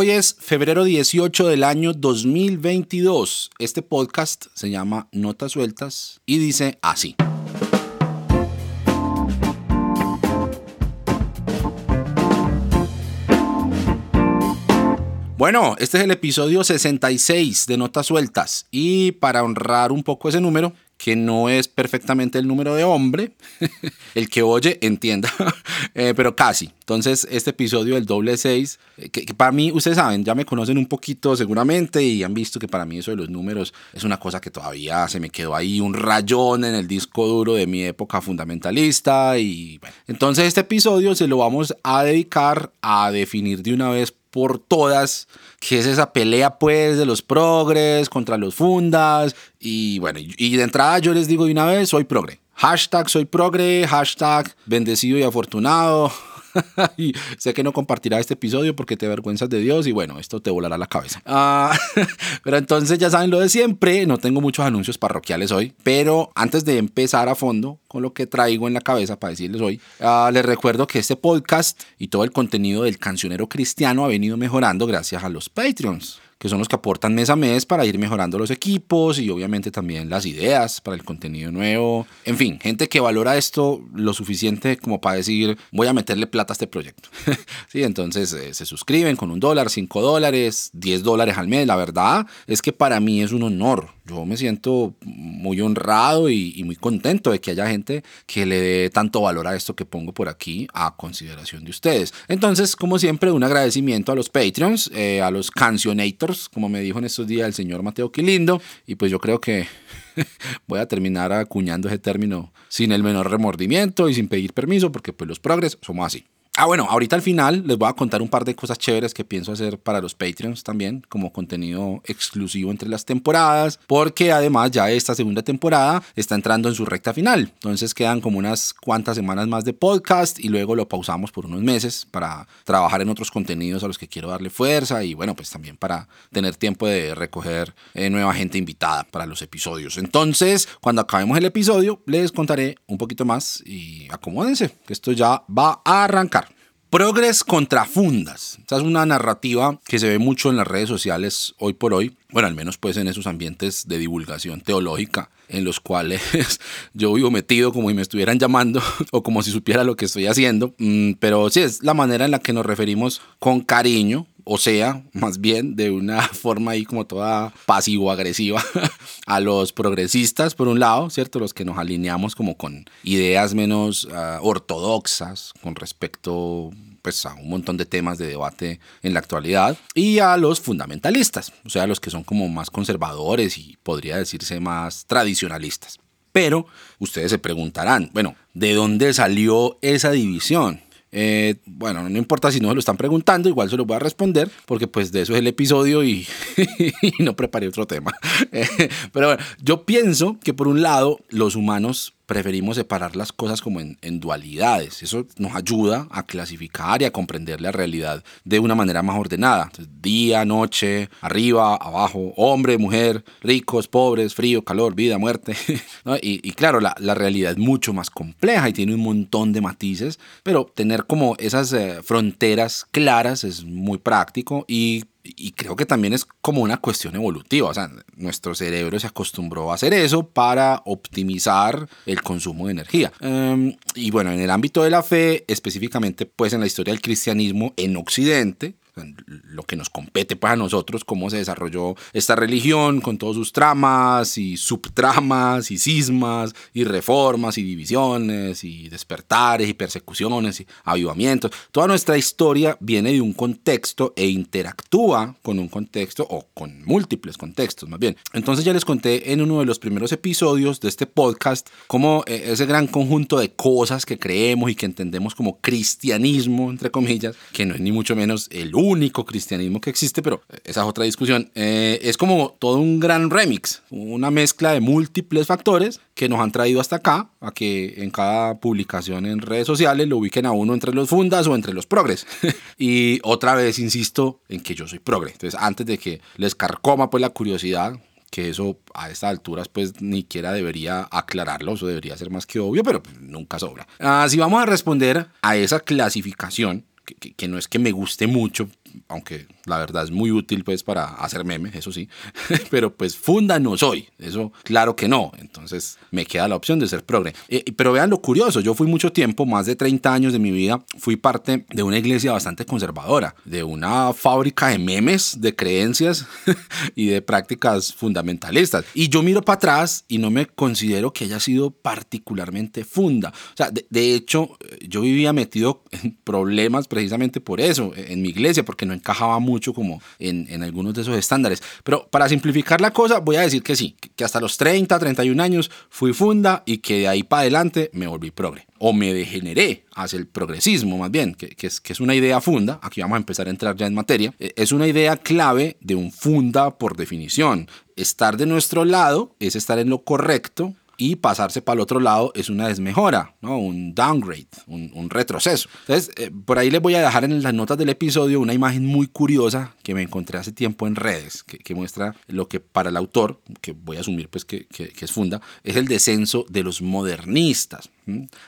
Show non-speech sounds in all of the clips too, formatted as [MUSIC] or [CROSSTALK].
Hoy es febrero 18 del año 2022. Este podcast se llama Notas Sueltas y dice así. Bueno, este es el episodio 66 de Notas Sueltas y para honrar un poco ese número, que no es perfectamente el número de hombre, [LAUGHS] el que oye entienda, [LAUGHS] eh, pero casi. Entonces, este episodio del doble 6, eh, que, para mí, ustedes saben, ya me conocen un poquito seguramente y han visto que para mí eso de los números es una cosa que todavía se me quedó ahí, un rayón en el disco duro de mi época fundamentalista. Y bueno, entonces este episodio se lo vamos a dedicar a definir de una vez por todas, que es esa pelea pues de los progres contra los fundas. Y bueno, y de entrada yo les digo de una vez, soy progre. Hashtag soy progre, hashtag bendecido y afortunado, [LAUGHS] y sé que no compartirá este episodio porque te avergüenzas de Dios y bueno, esto te volará la cabeza. Ah, [LAUGHS] pero entonces ya saben lo de siempre, no tengo muchos anuncios parroquiales hoy, pero antes de empezar a fondo con lo que traigo en la cabeza para decirles hoy, ah, les recuerdo que este podcast y todo el contenido del cancionero cristiano ha venido mejorando gracias a los Patreons que son los que aportan mes a mes para ir mejorando los equipos y obviamente también las ideas para el contenido nuevo. En fin, gente que valora esto lo suficiente como para decir, voy a meterle plata a este proyecto. [LAUGHS] sí, entonces eh, se suscriben con un dólar, cinco dólares, diez dólares al mes. La verdad es que para mí es un honor. Yo me siento muy honrado y, y muy contento de que haya gente que le dé tanto valor a esto que pongo por aquí a consideración de ustedes. Entonces, como siempre, un agradecimiento a los Patreons, eh, a los cancionators como me dijo en estos días el señor Mateo Quilindo, y pues yo creo que [LAUGHS] voy a terminar acuñando ese término sin el menor remordimiento y sin pedir permiso, porque pues los progres somos así. Ah, bueno, ahorita al final les voy a contar un par de cosas chéveres que pienso hacer para los Patreons también, como contenido exclusivo entre las temporadas, porque además ya esta segunda temporada está entrando en su recta final. Entonces quedan como unas cuantas semanas más de podcast y luego lo pausamos por unos meses para trabajar en otros contenidos a los que quiero darle fuerza y bueno, pues también para tener tiempo de recoger eh, nueva gente invitada para los episodios. Entonces, cuando acabemos el episodio, les contaré un poquito más y acomódense, que esto ya va a arrancar. Progres contra fundas. Esta es una narrativa que se ve mucho en las redes sociales hoy por hoy. Bueno, al menos pues en esos ambientes de divulgación teológica en los cuales [LAUGHS] yo vivo metido como si me estuvieran llamando [LAUGHS] o como si supiera lo que estoy haciendo. Mm, pero sí, es la manera en la que nos referimos con cariño o sea, más bien de una [LAUGHS] forma ahí como toda pasivo-agresiva [LAUGHS] a los progresistas, por un lado, ¿cierto? Los que nos alineamos como con ideas menos ah, ortodoxas con respecto pues, a un montón de temas de debate en la actualidad, y a los fundamentalistas, o sea, los que son como más conservadores y podría decirse más tradicionalistas. Pero ustedes se preguntarán, bueno, ¿de dónde salió esa división? Eh, bueno, no importa si no se lo están preguntando, igual se lo voy a responder, porque pues de eso es el episodio y, [LAUGHS] no preparé otro tema. [LAUGHS] pero bueno, yo pienso que por un lado los humanos preferimos separar las cosas como en, dualidades. Eso nos ayuda a clasificar y a comprender la realidad de una manera más ordenada. día, noche, arriba, abajo, hombre, mujer, ricos, pobres, frío, calor, vida, muerte. [LAUGHS] y, claro, la, realidad es mucho más compleja y tiene un montón de matices, pero tener como esas eh, fronteras claras es muy práctico y y creo que también es como una cuestión evolutiva, o sea, nuestro cerebro se acostumbró a hacer eso para optimizar el consumo de energía. Em, y bueno, en el ámbito de la fe, específicamente pues en la historia del cristianismo en Occidente, lo que nos compete para nosotros, cómo se desarrolló esta religión con todos sus tramas y subtramas y cismas y reformas y divisiones y despertares y persecuciones y avivamientos. Toda nuestra historia viene de un contexto e interactúa con un contexto o con múltiples contextos más bien. Entonces ya les conté en uno de los primeros episodios de este podcast cómo eh, ese gran conjunto de cosas que creemos y que entendemos como cristianismo, entre comillas, que no es ni mucho menos el único cristianismo que existe, pero esa es otra discusión. Eh, es como todo un gran remix, una mezcla de múltiples factores que nos han traído hasta acá, a que en cada publicación en redes sociales lo ubiquen a uno entre los fundas o entre los progres. [LAUGHS] y otra vez insisto en que yo soy progre. Entonces, antes de que les carcoma pues la curiosidad, que eso a estas alturas pues ni siquiera debería aclararlo, eso debería ser más que obvio, pero nunca sobra. Así ah, vamos a responder a esa clasificación, que, no es que me guste mucho, aunque la verdad es muy útil pues para hacer memes, eso sí, [LAUGHS] pero pues funda no soy, eso claro que no, entonces me queda la opción de ser progre. Eh, pero vean lo curioso, yo fui mucho tiempo, más de 30 años de mi vida, fui parte de una iglesia bastante conservadora, de una fábrica de memes, de creencias [LAUGHS] y de prácticas fundamentalistas. Y yo miro para atrás y no me considero que haya sido particularmente funda. O sea, de, de hecho, yo vivía metido en problemas precisamente por eso, en mi iglesia, porque no encajaba mucho como en, en, algunos de esos estándares. Pero para simplificar la cosa, voy a decir que sí, que hasta los 30, 31 años fui funda y que de ahí para adelante me volví progre. O me degeneré hacia el progresismo, más bien, que, que, es, que es una idea funda. Aquí vamos a empezar a entrar ya en materia. E, es una idea clave de un funda por definición. Estar de nuestro lado es estar en lo correcto y pasarse para el otro lado es una desmejora, ¿no? un downgrade, un, retroceso. Entonces, eh, por ahí les voy a dejar en las notas del episodio una imagen muy curiosa que me encontré hace tiempo en redes, que, muestra lo que para el autor, que voy a asumir pues que es funda, es el descenso de los modernistas.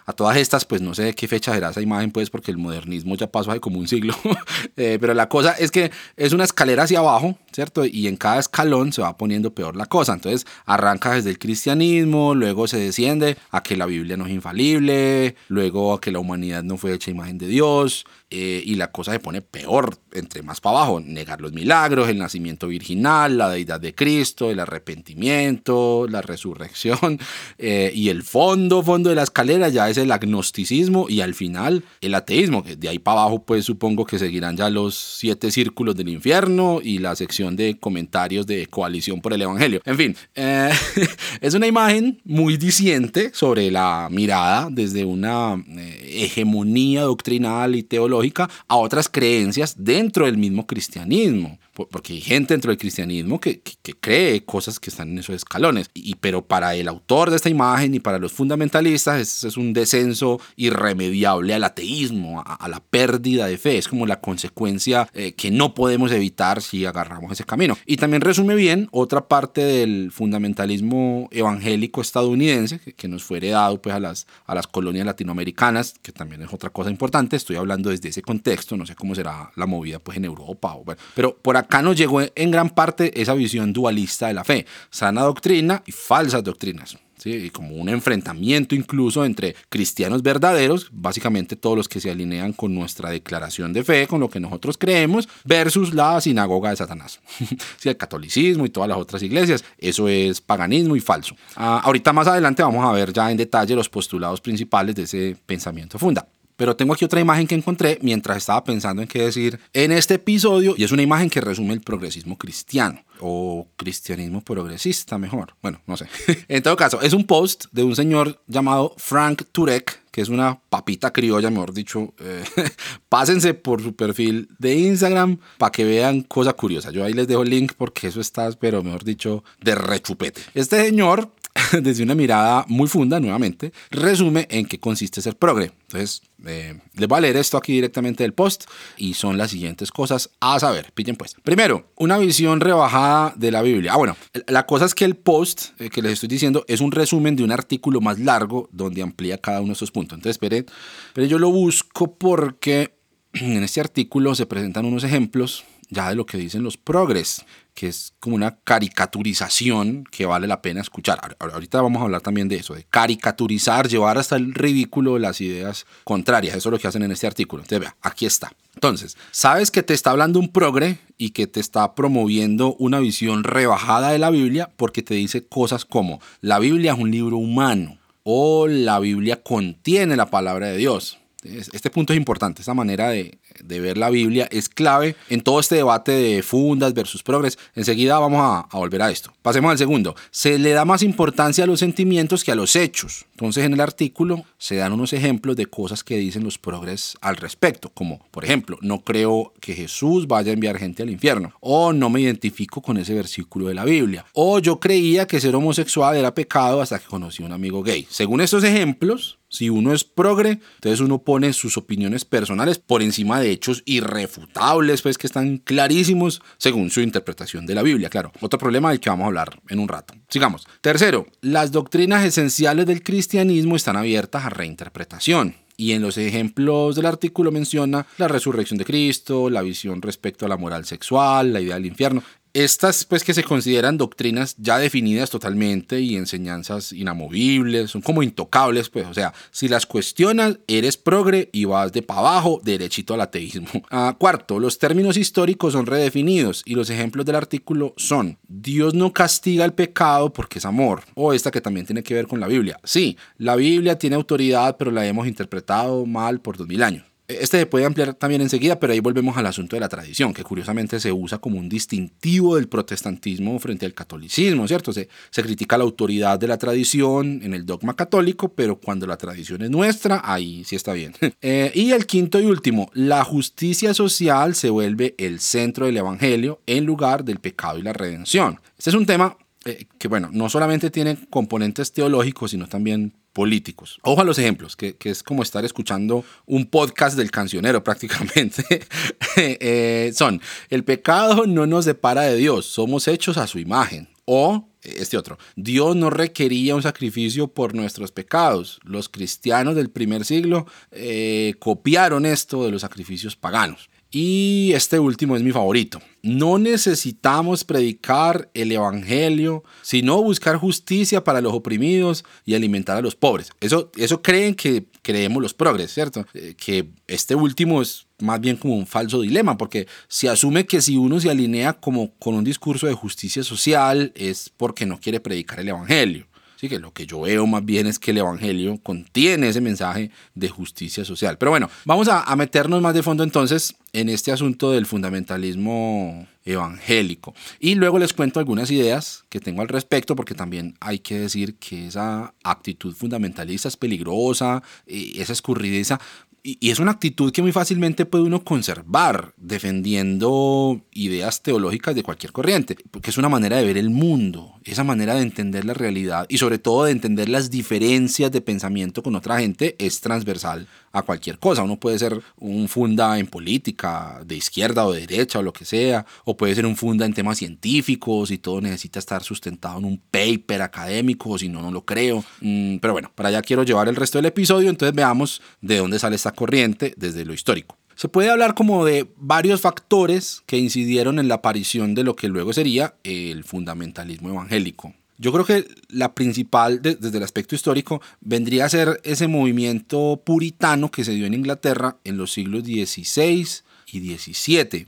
A todas estas, pues no sé de qué fecha será esa imagen, pues porque el modernismo ya pasó hace como un siglo. [LAUGHS] eh, pero la cosa es que es una escalera hacia abajo, ¿cierto? Y en cada escalón se va poniendo peor la cosa. Entonces arranca desde el cristianismo, luego se desciende a que la Biblia no es infalible, luego a que la humanidad no fue hecha imagen de Dios, eh, y la cosa se pone peor entre más para abajo. Negar los milagros, el nacimiento virginal, la deidad de Cristo, el arrepentimiento, la resurrección [LAUGHS] eh, y el fondo, fondo de la escalera ya es el agnosticismo y al final el ateísmo. De ahí para abajo pues supongo que seguirán ya los siete círculos del infierno y la sección de comentarios de coalición por el Evangelio. En fin, eh, [LAUGHS] es una imagen muy diciente sobre la mirada desde una eh, hegemonía doctrinal y teológica a otras creencias dentro del mismo cristianismo. Porque hay gente dentro del cristianismo que, que, que cree cosas que están en esos escalones. Y, pero para el autor de esta imagen y para los fundamentalistas es, es un descenso irremediable al ateísmo, a, a, la pérdida de fe. Es como la consecuencia eh, que no podemos evitar si agarramos ese camino. Y también resume bien otra parte del fundamentalismo evangélico estadounidense que, que nos fue heredado pues, a, las, a las colonias latinoamericanas, que también es otra cosa importante. Estoy hablando desde ese contexto, no sé cómo será la movida pues, en Europa. O, bueno, pero por acá nos llegó en gran parte esa visión dualista de la fe, sana doctrina y falsas doctrinas. ¿Sí? Como un enfrentamiento incluso entre cristianos verdaderos, básicamente todos los que se alinean con nuestra declaración de fe, con lo que nosotros creemos, versus la sinagoga de Satanás. [LAUGHS] ¿Sí? El catolicismo y todas las otras iglesias, eso es paganismo y falso. Ah, ahorita más adelante vamos a ver ya en detalle los postulados principales de ese pensamiento funda. Pero tengo aquí otra imagen que encontré mientras estaba pensando en qué decir en este episodio y es una imagen que resume el progresismo cristiano o cristianismo progresista mejor. Bueno, no sé. [LAUGHS] en todo caso, es un post de un señor llamado Frank Turek, que es una papita criolla, mejor dicho. Eh, [LAUGHS] pásense por su perfil de Instagram para que vean cosa curiosa. Yo ahí les dejo el link porque eso está, pero mejor dicho, de rechupete. Este señor [LAUGHS] desde una mirada muy funda, nuevamente, resume en qué consiste ser progre. Entonces, eh, les voy a leer esto aquí directamente del post y son las siguientes cosas a saber. Pillen pues. Primero, una visión rebajada de la Biblia. Ah, bueno, la cosa es que el post eh, que les estoy diciendo es un resumen de un artículo más largo donde amplía cada uno de estos puntos. Entonces, esperen, pero yo lo busco porque [CLEARS THROAT] en este artículo se presentan unos ejemplos ya de lo que dicen los progres, que es como una caricaturización que vale la pena escuchar. Ahorita vamos a hablar también de eso, de caricaturizar, llevar hasta el ridículo las ideas contrarias. Eso es lo que hacen en este artículo. Entonces, vea, aquí está. Entonces, sabes que te está hablando un progre y que te está promoviendo una visión rebajada de la Biblia porque te dice cosas como la Biblia es un libro humano o la Biblia contiene la palabra de Dios. Este punto es importante, esta manera de, de, ver la Biblia es clave en todo este debate de fundas versus progres. Enseguida vamos a, a, volver a esto. Pasemos al segundo. Se le da más importancia a los sentimientos que a los hechos. Entonces en el artículo se dan unos ejemplos de cosas que dicen los progres al respecto, como por ejemplo, no creo que Jesús vaya a enviar gente al infierno, o no me identifico con ese versículo de la Biblia, o yo creía que ser homosexual era pecado hasta que conocí a un amigo gay. Según estos ejemplos, si uno es progre, entonces uno pone sus opiniones personales por encima de hechos irrefutables, pues que están clarísimos según su interpretación de la Biblia, claro. Otro problema del que vamos a hablar en un rato. Sigamos. Tercero, las doctrinas esenciales del cristianismo están abiertas a reinterpretación. y en los ejemplos del artículo menciona la resurrección de Cristo, la visión respecto a la moral sexual, la idea del infierno. Estas, pues, que se consideran doctrinas ya definidas totalmente y enseñanzas inamovibles, son como intocables, pues, o sea, si las cuestionas, eres progre y vas de para abajo, derechito al ateísmo. [LAUGHS] Ah, cuarto, los términos históricos son redefinidos y los ejemplos del artículo son, Dios no castiga el pecado porque es amor, o esta que también tiene que ver con la Biblia. Sí, la Biblia tiene autoridad, pero la hemos interpretado mal por dos mil años. Este se puede ampliar también enseguida, pero ahí volvemos al asunto de la tradición, que curiosamente se usa como un distintivo del protestantismo frente al catolicismo, ¿cierto? Se, se critica la autoridad de la tradición en el dogma católico, pero cuando la tradición es nuestra, ahí sí está bien. [LAUGHS] Eh, y el quinto y último, la justicia social se vuelve el centro del Evangelio en lugar del pecado y la redención. Este es un tema eh, que, bueno, no solamente tiene componentes teológicos, sino también políticos. Ojo a los ejemplos, que, es como estar escuchando un podcast del cancionero [LAUGHS] prácticamente. [LAUGHS] Eh, son, el pecado no nos separa de Dios, somos hechos a su imagen. O este otro, Dios no requería un sacrificio por nuestros pecados. Los cristianos del primer siglo eh, copiaron esto de los sacrificios paganos. Y este último es mi favorito. No necesitamos predicar el Evangelio, sino buscar justicia para los oprimidos y alimentar a los pobres. Eso, eso creen que creemos los progres, ¿cierto? Eh, que este último es más bien como un falso dilema, porque se asume que si uno se alinea como con un discurso de justicia social es porque no quiere predicar el Evangelio. Así que lo que yo veo más bien es que el Evangelio contiene ese mensaje de justicia social. Pero bueno, vamos a, meternos más de fondo entonces en este asunto del fundamentalismo evangélico. Y luego les cuento algunas ideas que tengo al respecto, porque también hay que decir que esa actitud fundamentalista es peligrosa, esa escurridiza, y, es una actitud que muy fácilmente puede uno conservar defendiendo ideas teológicas de cualquier corriente, porque es una manera de ver el mundo, esa manera de entender la realidad y sobre todo de entender las diferencias de pensamiento con otra gente es transversal a cualquier cosa. Uno puede ser un funda en política, de izquierda o de derecha o lo que sea, o puede ser un funda en temas científicos y todo necesita estar sustentado en un paper académico, si no, no lo creo. Mm, pero bueno, para allá quiero llevar el resto del episodio, entonces veamos de dónde sale esta corriente desde lo histórico. Se puede hablar como de varios factores que incidieron en la aparición de lo que luego sería el fundamentalismo evangélico. Yo creo que la principal, desde el aspecto histórico, vendría a ser ese movimiento puritano que se dio en Inglaterra en los siglos XVI y XVII.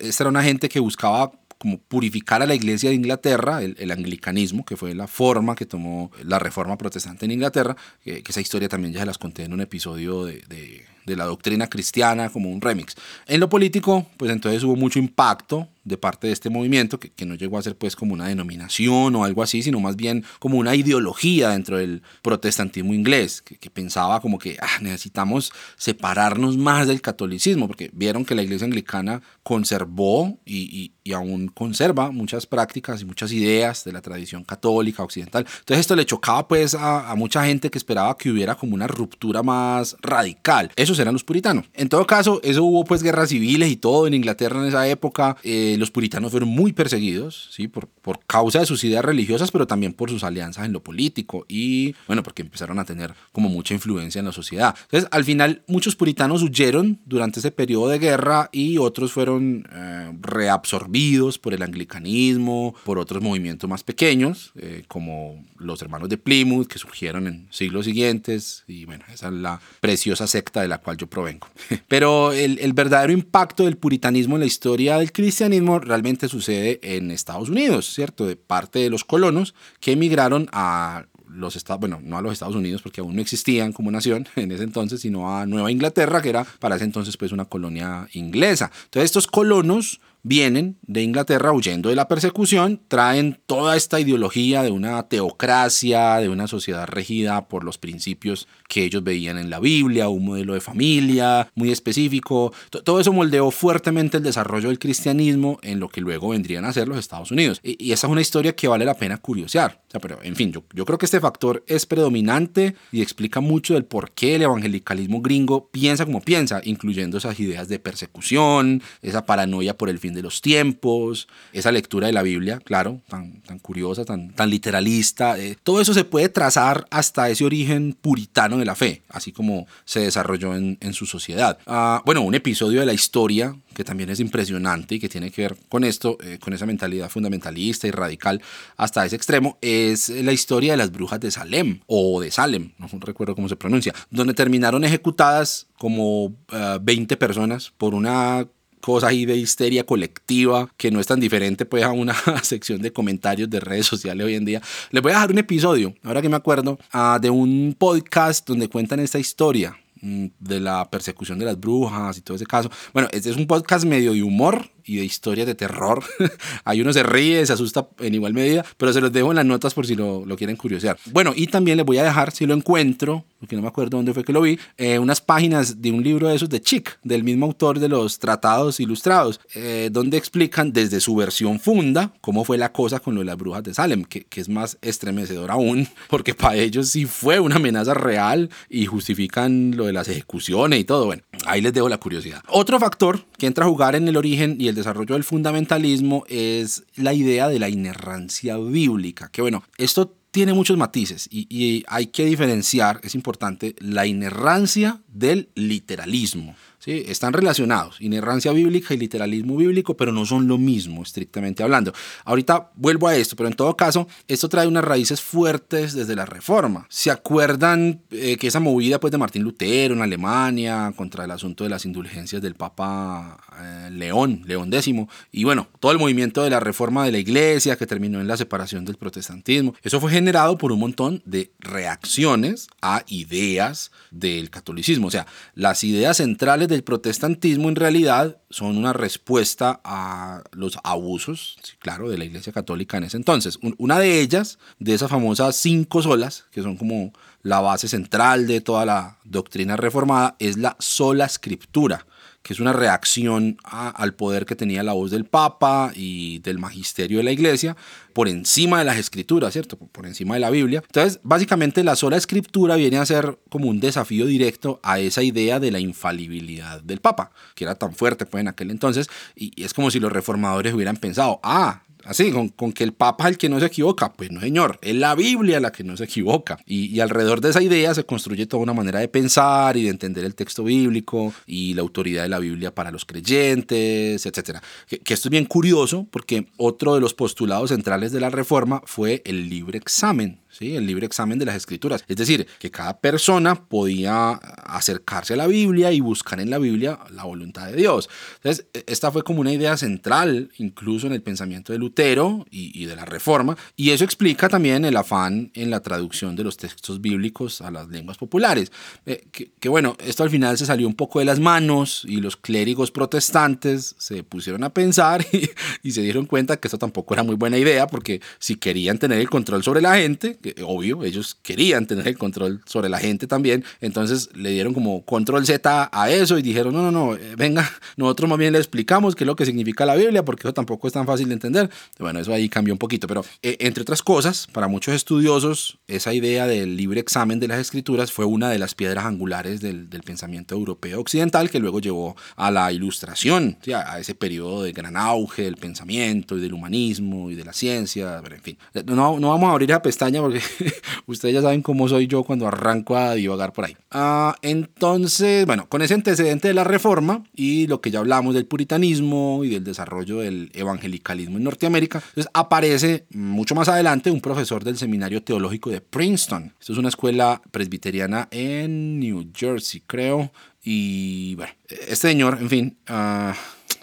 Esta era una gente que buscaba como purificar a la iglesia de Inglaterra, el, anglicanismo, que fue la forma que tomó la reforma protestante en Inglaterra, que, esa historia también ya se las conté en un episodio de de la doctrina cristiana como un remix. En lo político, pues entonces hubo mucho impacto de parte de este movimiento, que, no llegó a ser pues como una denominación o algo así, sino más bien como una ideología dentro del protestantismo inglés, que, pensaba como que ah, necesitamos separarnos más del catolicismo, porque vieron que la iglesia anglicana conservó y, aún conserva muchas prácticas y muchas ideas de la tradición católica occidental. Entonces esto le chocaba pues a, a mucha gente que esperaba que hubiera como una ruptura más radical. Esos eran los puritanos. En todo caso, eso hubo pues guerras civiles y todo en Inglaterra en esa época. Eh, los puritanos fueron muy perseguidos, ¿sí? Por, por causa de sus ideas religiosas, pero también por sus alianzas en lo político y, bueno, porque empezaron a tener como mucha influencia en la sociedad. Entonces, al final, muchos puritanos huyeron durante ese periodo de guerra y otros fueron eh, reabsorbidos por el anglicanismo, por otros movimientos más pequeños, eh, como los hermanos de Plymouth, que surgieron en siglos siguientes, y bueno, esa es la preciosa secta de la cual yo provengo. [LAUGHS] Pero el, el verdadero impacto del puritanismo en la historia del cristianismo realmente sucede en Estados Unidos, ¿cierto? De parte de los colonos que emigraron a los Estados, bueno, no a los Estados Unidos porque aún no existían como nación [LAUGHS] en ese entonces, sino a Nueva Inglaterra, que era para ese entonces pues una colonia inglesa. Entonces estos colonos vienen de Inglaterra huyendo de la persecución, traen toda esta ideología de una teocracia, de una sociedad regida por los principios que ellos veían en la Biblia, un modelo de familia muy específico. Todo eso moldeó fuertemente el desarrollo del cristianismo en lo que luego vendrían a ser los Estados Unidos. Y, esa es una historia que vale la pena curiosear. pero, en fin, yo, yo creo que este factor es predominante y explica mucho del por qué el evangelicalismo gringo piensa como piensa, incluyendo esas ideas de persecución, esa paranoia por el fin de los tiempos, esa lectura de la Biblia, claro, tan, tan curiosa, tan, tan literalista. Eh, todo eso se puede trazar hasta ese origen puritano de la fe, así como se desarrolló en, en su sociedad. Ah, bueno, un episodio de la historia que también es impresionante y que tiene que ver con esto, eh, con esa mentalidad fundamentalista y radical hasta ese extremo, es la historia de las brujas de Salem o de Salem, no recuerdo cómo se pronuncia, donde terminaron ejecutadas como 20 eh, personas por una cosa ahí de histeria colectiva que no es tan diferente pues a una [LAUGHS] sección de comentarios de redes sociales hoy en día. Les voy a dejar un episodio, ahora que me acuerdo, uh, de un podcast donde cuentan esta historia Mm, de la persecución de las brujas y todo ese caso. Bueno, este es un podcast medio de humor y de historias de terror. [LAUGHS] Hay uno se ríe, se asusta en igual medida, pero se los dejo en las notas por si lo, lo quieren curiosear. Bueno, y también les voy a dejar, si lo encuentro, porque no me acuerdo dónde fue que lo vi, eh, unas páginas de un libro de esos de Chick, del mismo autor de los Tratados Ilustrados, eh, donde explican desde su versión funda cómo fue la cosa con lo de las brujas de Salem, que, que es más estremecedor aún, [LAUGHS] porque para ellos sí fue una amenaza real y justifican lo de las ejecuciones y todo. Bueno, ahí les dejo la curiosidad. Otro factor que entra a jugar en el origen y el desarrollo del fundamentalismo es la idea de la inerrancia bíblica, que bueno, esto tiene muchos matices y, hay que diferenciar, es importante, la inerrancia del literalismo. ¿Sí? Están relacionados, inerrancia bíblica y literalismo bíblico, pero no son lo mismo, estrictamente hablando. Ahorita vuelvo a esto, pero en todo caso, esto trae unas raíces fuertes desde la Reforma. ¿Se acuerdan eh, que esa movida pues, de Martín Lutero en Alemania contra el asunto de las indulgencias del Papa eh, León, León X, y bueno, todo el movimiento de la Reforma de la Iglesia que terminó en la separación del protestantismo? Eso fue generado por un montón de reacciones a ideas del catolicismo, o sea, las ideas centrales de el protestantismo en realidad son una respuesta a los abusos, claro, de la Iglesia Católica en ese entonces. Una de ellas, de esas famosas cinco solas, que son como la base central de toda la doctrina reformada, es la sola escritura que es una reacción al poder que tenía la voz del Papa y del magisterio de la Iglesia por encima de las escrituras, ¿cierto? Por encima de la Biblia. Entonces, básicamente la sola escritura viene a ser como un desafío directo a esa idea de la infalibilidad del Papa, que era tan fuerte pues en aquel entonces, y es como si los reformadores hubieran pensado, ah, Así, con, con, que el Papa es el que no se equivoca. Pues no, señor, es la Biblia la que no se equivoca. Y, y, alrededor de esa idea se construye toda una manera de pensar y de entender el texto bíblico y la autoridad de la Biblia para los creyentes, etc. Que, que esto es bien curioso porque otro de los postulados centrales de la Reforma fue el libre examen ¿sí? el libre examen de las escrituras. Es decir, que cada persona podía acercarse a la Biblia y buscar en la Biblia la voluntad de Dios. Entonces, e, esta fue como una idea central, incluso en el pensamiento de Lutero y, de la Reforma, y eso explica también el afán en la traducción de los textos bíblicos a las lenguas populares. Eh, que, bueno, esto al final se salió un poco de las manos y los clérigos protestantes se pusieron a pensar [LAUGHS] y, y se dieron cuenta que esto tampoco era muy buena idea, porque si querían tener el control sobre la gente, obvio, ellos querían tener el control sobre la gente también, entonces le dieron como control Z a eso y dijeron, no, no, no, eh, venga, [LAUGHS] nosotros más bien le explicamos qué es lo que significa la Biblia, porque eso tampoco es tan fácil de entender. Bueno, eso ahí cambió un poquito, pero eh, entre otras cosas, para muchos estudiosos, esa idea del libre examen de las escrituras fue una de las piedras angulares del, del pensamiento europeo occidental que luego llevó a la ilustración, a ese periodo de gran auge del pensamiento y del humanismo y de la ciencia, pero en fin, no, no vamos a abrir la pestaña porque [LAUGHS] ustedes ya saben cómo soy yo cuando arranco a divagar por ahí. Ah, entonces, bueno, con ese antecedente de la reforma y lo que ya hablamos del puritanismo y del desarrollo del evangelicalismo en Norteamérica, entonces aparece mucho más adelante un profesor del seminario teológico de Princeton. Esto es una escuela presbiteriana en New Jersey, creo. Y bueno, este señor, en fin, uh,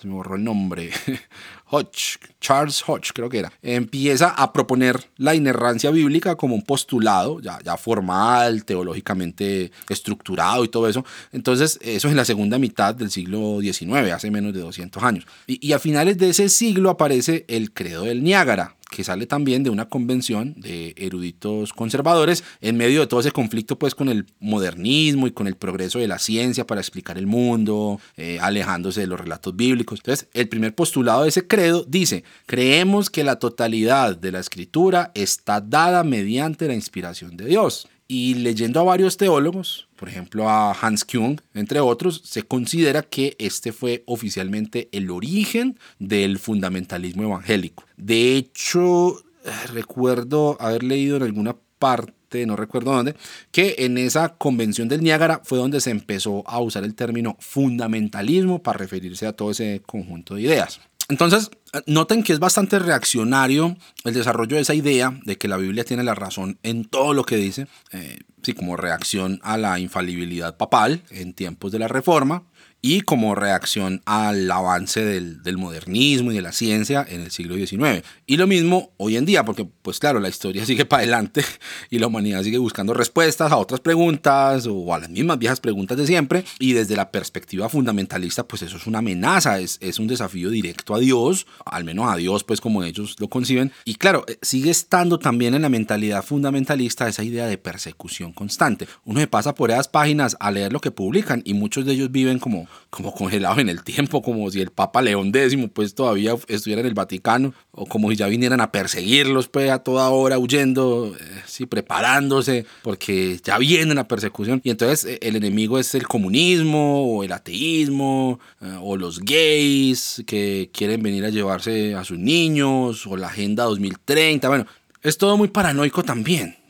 se me borró el nombre. [LAUGHS] Hodge, Charles Hodge creo que era, empieza a proponer la inerrancia bíblica como un postulado ya, ya formal, teológicamente estructurado y todo eso. Entonces, eso es en la segunda mitad del siglo XIX, hace menos de 200 años. Y, y a finales de ese siglo aparece el credo del Niágara, que sale también de una convención de eruditos conservadores en medio de todo ese conflicto pues con el modernismo y con el progreso de la ciencia para explicar el mundo, eh, alejándose de los relatos bíblicos. Entonces, el primer postulado de ese credo dice, creemos que la totalidad de la escritura está dada mediante la inspiración de Dios. Y leyendo a varios teólogos, por ejemplo a Hans Küng, entre otros, se considera que este fue oficialmente el origen del fundamentalismo evangélico. De hecho, eh, recuerdo haber leído en alguna parte, no recuerdo dónde, que en esa convención del Niágara fue donde se empezó a usar el término fundamentalismo para referirse a todo ese conjunto de ideas. Entonces, noten que es bastante reaccionario el desarrollo de esa idea de que la Biblia tiene la razón en todo lo que dice, eh, sí, como reacción a la infalibilidad papal en tiempos de la Reforma, y como reacción al avance del, del, modernismo y de la ciencia en el siglo XIX. Y lo mismo hoy en día, porque pues claro, la historia [LAUGHS] sigue para adelante y la humanidad sigue buscando respuestas a otras preguntas o a las mismas viejas preguntas de siempre. Y desde la perspectiva fundamentalista, pues eso es una amenaza, es, es un desafío directo a Dios, al menos a Dios, pues como ellos lo conciben. Y claro, eh, sigue estando también en la mentalidad fundamentalista esa idea de persecución constante. Uno se pasa por esas páginas a leer lo que publican y muchos de ellos viven como como congelados en el tiempo, como si el Papa León X pues todavía estuviera en el Vaticano, o como si ya vinieran a perseguirlos pues a toda hora huyendo, eh, sí, preparándose, porque ya viene la persecución. Y entonces eh, el enemigo es el comunismo, o el ateísmo, eh, o los gays que quieren venir a llevarse a sus niños, o la Agenda 2030, bueno, es todo muy paranoico también.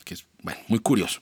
Bueno, muy curioso.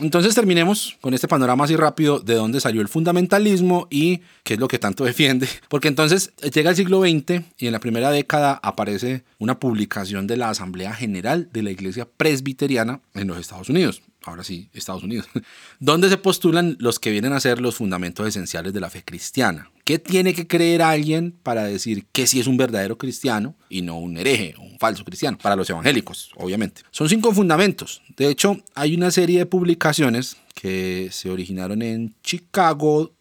entonces terminemos con este panorama así rápido de dónde salió el fundamentalismo y qué es lo que tanto [LAUGHS] defiende. Porque entonces llega el siglo XX y en la primera década aparece una publicación de la Asamblea General de la Iglesia Presbiteriana en los Estados Unidos. Ahora sí, Estados Unidos. [LAUGHS] donde se postulan los que vienen a ser los fundamentos esenciales de la fe cristiana. ¿Qué tiene que creer alguien para decir que sí es un verdadero cristiano y no un hereje o un falso cristiano? Para los evangélicos, obviamente. Son cinco fundamentos. De hecho, hay una serie de publicaciones que se originaron en Chicago,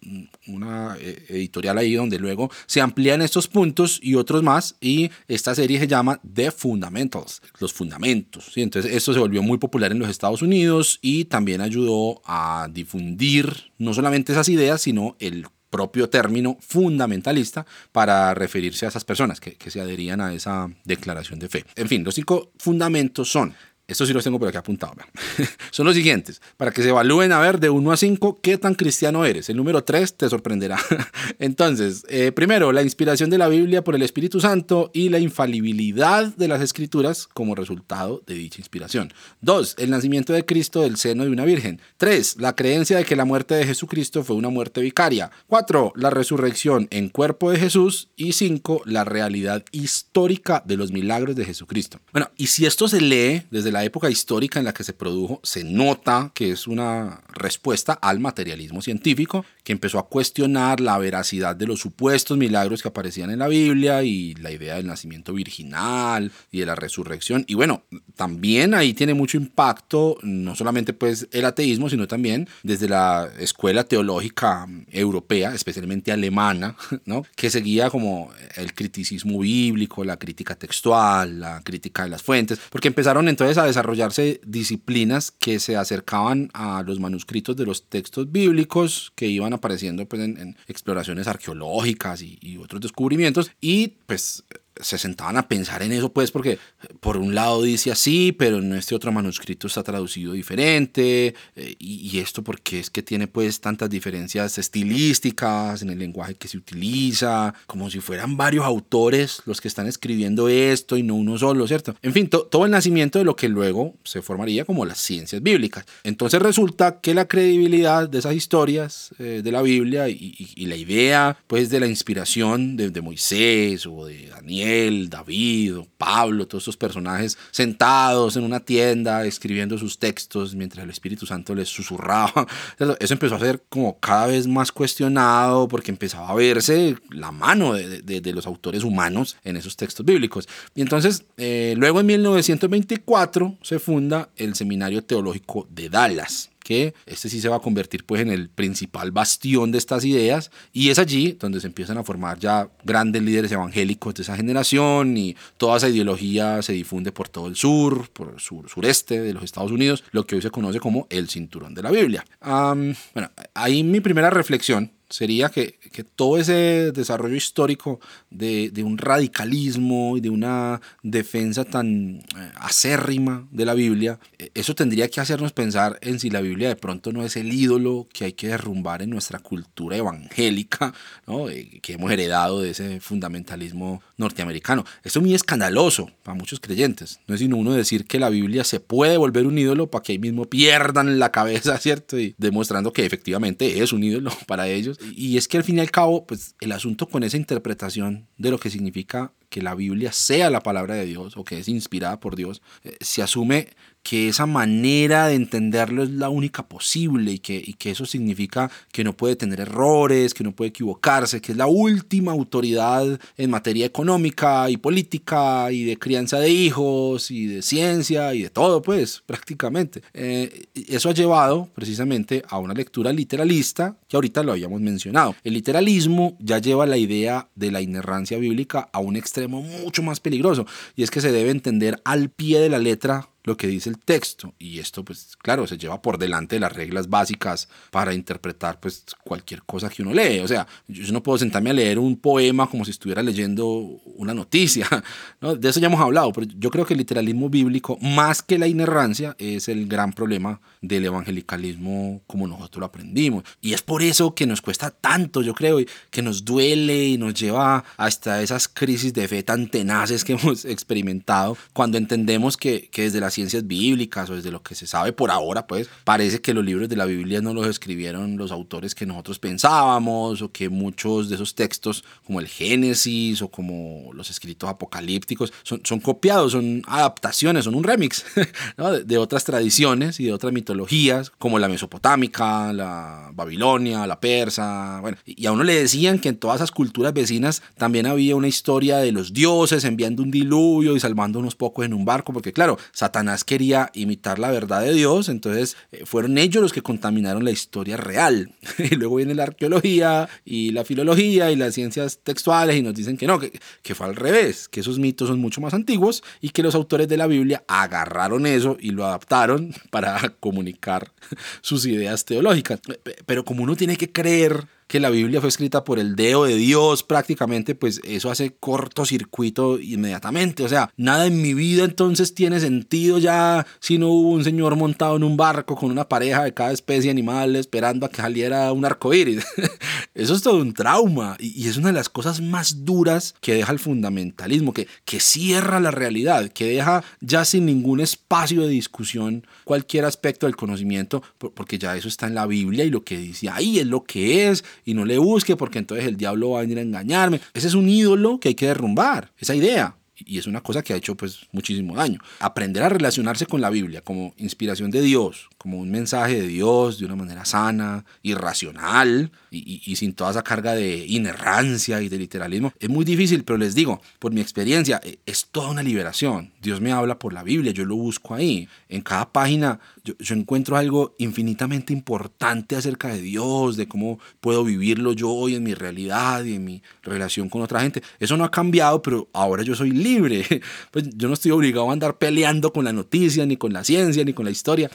una eh, editorial ahí donde luego se amplían estos puntos y otros más y esta serie se llama The Fundamentals, los fundamentos. ¿sí? Entonces esto se volvió muy popular en los Estados Unidos y también ayudó a difundir no solamente esas ideas, sino el propio término fundamentalista para referirse a esas personas que, que, se adherían a esa declaración de fe. En fin, los cinco fundamentos son estos sí los tengo por aquí apuntados. [LAUGHS] Son los siguientes. Para que se evalúen a ver de 1 a 5 qué tan cristiano eres. El número 3 te sorprenderá. [LAUGHS] Entonces, eh, primero, la inspiración de la Biblia por el Espíritu Santo y la infalibilidad de las Escrituras como resultado de dicha inspiración. 2. El nacimiento de Cristo del seno de una virgen. 3. La creencia de que la muerte de Jesucristo fue una muerte vicaria. 4. La resurrección en cuerpo de Jesús. Y 5. La realidad histórica de los milagros de Jesucristo. Bueno, y si esto se lee desde la época histórica en la que se produjo, se nota que es una respuesta al materialismo científico, que empezó a cuestionar la veracidad de los supuestos milagros que aparecían en la Biblia y la idea del nacimiento virginal y de la resurrección. Y bueno, también ahí tiene mucho impacto, no solamente pues el ateísmo, sino también desde la escuela teológica europea, especialmente alemana, [LAUGHS] ¿no? que seguía como el criticismo bíblico, la crítica textual, la crítica de las fuentes, porque empezaron entonces a desarrollarse disciplinas que se acercaban a los manuscritos de los textos bíblicos que iban apareciendo pues, en, exploraciones arqueológicas y, y otros descubrimientos. Y pues se sentaban a pensar en eso, pues, porque por un lado dice así, pero en este otro manuscrito está traducido diferente, eh, y, esto porque es que tiene pues tantas diferencias estilísticas en el lenguaje que se utiliza, como si fueran varios autores los que están escribiendo esto y no uno solo, ¿cierto? En fin, todo el nacimiento de lo que luego se formaría como las ciencias bíblicas. Entonces resulta que la credibilidad de esas historias eh, de la Biblia y, la idea pues de la inspiración de, de Moisés o de Daniel, David, Pablo, todos estos personajes sentados en una tienda escribiendo sus textos mientras el Espíritu Santo les susurraba. [LAUGHS] Eso empezó a ser como cada vez más cuestionado porque empezaba a verse la mano de, los autores humanos en esos textos bíblicos. Y entonces, eh, luego en 1924 se funda el Seminario Teológico de Dallas que este sí se va a convertir pues en el principal bastión de estas ideas y es allí donde se empiezan a formar ya grandes líderes evangélicos de esa generación y toda esa ideología se difunde por todo el sur, por el sur, sureste de los Estados Unidos, lo que hoy se conoce como el cinturón de la Biblia. bueno, ahí mi primera reflexión sería que, que todo ese desarrollo histórico de, de, un radicalismo y de una defensa tan eh, acérrima de la Biblia, eh, eso tendría que hacernos pensar en si la Biblia de pronto no es el ídolo que hay que derrumbar en nuestra cultura evangélica, [LAUGHS] ¿no? Eh, que hemos heredado de ese fundamentalismo norteamericano. Esto es muy escandaloso para muchos creyentes. No es sino uno decir que la Biblia se puede volver un ídolo para que ahí mismo pierdan la cabeza, [LAUGHS] ¿cierto? Y demostrando que efectivamente es un ídolo [LAUGHS] para ellos. Y es que al fin y al cabo, pues el asunto con esa interpretación de lo que significa que la Biblia sea la palabra de Dios o que es inspirada por Dios, eh, se asume que esa manera de entenderlo es la única posible y que, y que eso significa que no puede tener errores, que no puede equivocarse, que es la última autoridad en materia económica y política y de crianza de hijos y de ciencia y de todo, pues prácticamente. Eh, eso ha llevado precisamente a una lectura literalista que ahorita lo habíamos mencionado. El literalismo ya lleva la idea de la inerrancia bíblica a un extremo mucho más peligroso y es que se debe entender al pie de la letra lo que dice el texto. Y esto pues claro se lleva por delante de las reglas básicas para interpretar pues cualquier cosa que uno lee. O sea yo no puedo sentarme a leer un poema como si estuviera leyendo una noticia [LAUGHS] ¿no? de eso ya hemos hablado pero yo creo que el literalismo bíblico más que la inerrancia es el gran problema del evangelicalismo como nosotros lo aprendimos. Y es por eso que nos cuesta tanto yo creo que nos duele y nos lleva hasta esas crisis de fe tan tenaces que [LAUGHS] hemos experimentado cuando entendemos que, que desde la ciencias bíblicas o desde lo que se sabe por ahora, pues parece que los libros de la Biblia no los escribieron los autores que nosotros pensábamos o que muchos de esos textos como el Génesis o como los escritos apocalípticos son, son copiados, son adaptaciones, son un remix [LAUGHS] de, de otras tradiciones y de otras mitologías como la mesopotámica, la babilonia, la persa, bueno, y a uno le decían que en todas esas culturas vecinas también había una historia de los dioses enviando un diluvio y salvando unos pocos en un barco, porque claro, Satanás Satanás quería imitar la verdad de Dios, entonces eh, fueron ellos los que contaminaron la historia real. [LAUGHS] y luego viene la arqueología y la filología y las ciencias textuales y nos dicen que no, que, que fue al revés, que esos mitos son mucho más antiguos y que los autores de la Biblia agarraron eso y lo adaptaron [LAUGHS] para comunicar [LAUGHS] sus ideas teológicas. Pero como uno tiene que creer que la Biblia fue escrita por el dedo de Dios prácticamente, pues eso hace cortocircuito inmediatamente. O sea, nada en mi vida entonces tiene sentido ya si no hubo un señor montado en un barco con una pareja de cada especie animal esperando a que saliera un arco iris. [LAUGHS] eso es todo un trauma y, es una de las cosas más duras que deja el fundamentalismo, que, que cierra la realidad, que deja ya sin ningún espacio de discusión cualquier aspecto del conocimiento, porque ya eso está en la Biblia y lo que dice ahí es lo que es y no le busque porque entonces el diablo va a venir a engañarme. Ese es un ídolo que hay que derrumbar, esa idea y es una cosa que ha hecho pues muchísimo daño. Aprender a relacionarse con la Biblia como inspiración de Dios, como un mensaje de Dios de una manera sana y racional y, y, sin toda esa carga de inerrancia y de literalismo, es muy difícil, pero les digo, por mi experiencia, e, es toda una liberación. Dios me habla por la Biblia, yo lo busco ahí. En cada página yo, yo encuentro algo infinitamente importante acerca de Dios, de cómo puedo vivirlo yo hoy en mi realidad y en mi relación con otra gente. Eso no ha cambiado, pero ahora yo soy libre libre. [LAUGHS] Pues yo no estoy obligado a andar peleando con la noticia, ni con la ciencia, ni con la historia.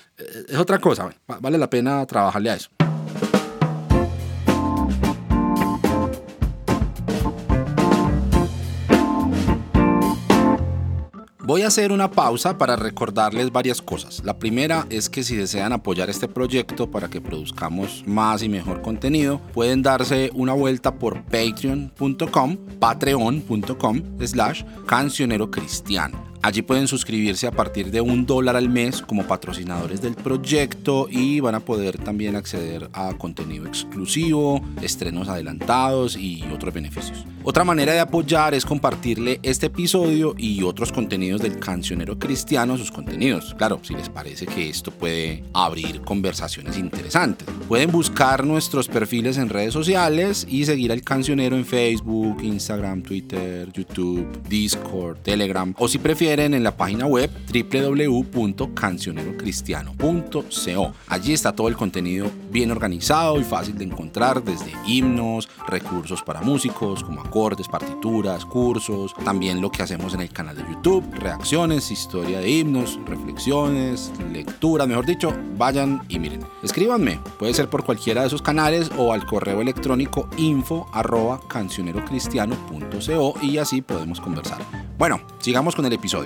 Es otra cosa, vale la pena trabajarle a eso. Voy a hacer una pausa para recordarles varias cosas. La primera es que si desean apoyar este proyecto para que produzcamos más y mejor contenido, pueden darse una vuelta por patreon.com, patreon.com slash cancionero cristiano. Allí pueden suscribirse a partir de un dólar al mes como patrocinadores del proyecto y van a poder también acceder a contenido exclusivo, estrenos adelantados y otros beneficios. Otra manera de apoyar es compartirle este episodio y otros contenidos del cancionero cristiano, sus contenidos. Claro, si les parece que esto puede abrir conversaciones interesantes. Pueden buscar nuestros perfiles en redes sociales y seguir al cancionero en Facebook, Instagram, Twitter, YouTube, Discord, Telegram o si prefieren en la página web www.cancionerocristiano.co. Allí está todo el contenido bien organizado y fácil de encontrar, desde himnos, recursos para músicos como acordes, partituras, cursos, también lo que hacemos en el canal de YouTube, reacciones, historia de himnos, reflexiones, lectura, mejor dicho, vayan y miren. Escríbanme, puede ser por cualquiera de esos canales o al correo electrónico info y así podemos conversar. Bueno, sigamos con el episodio.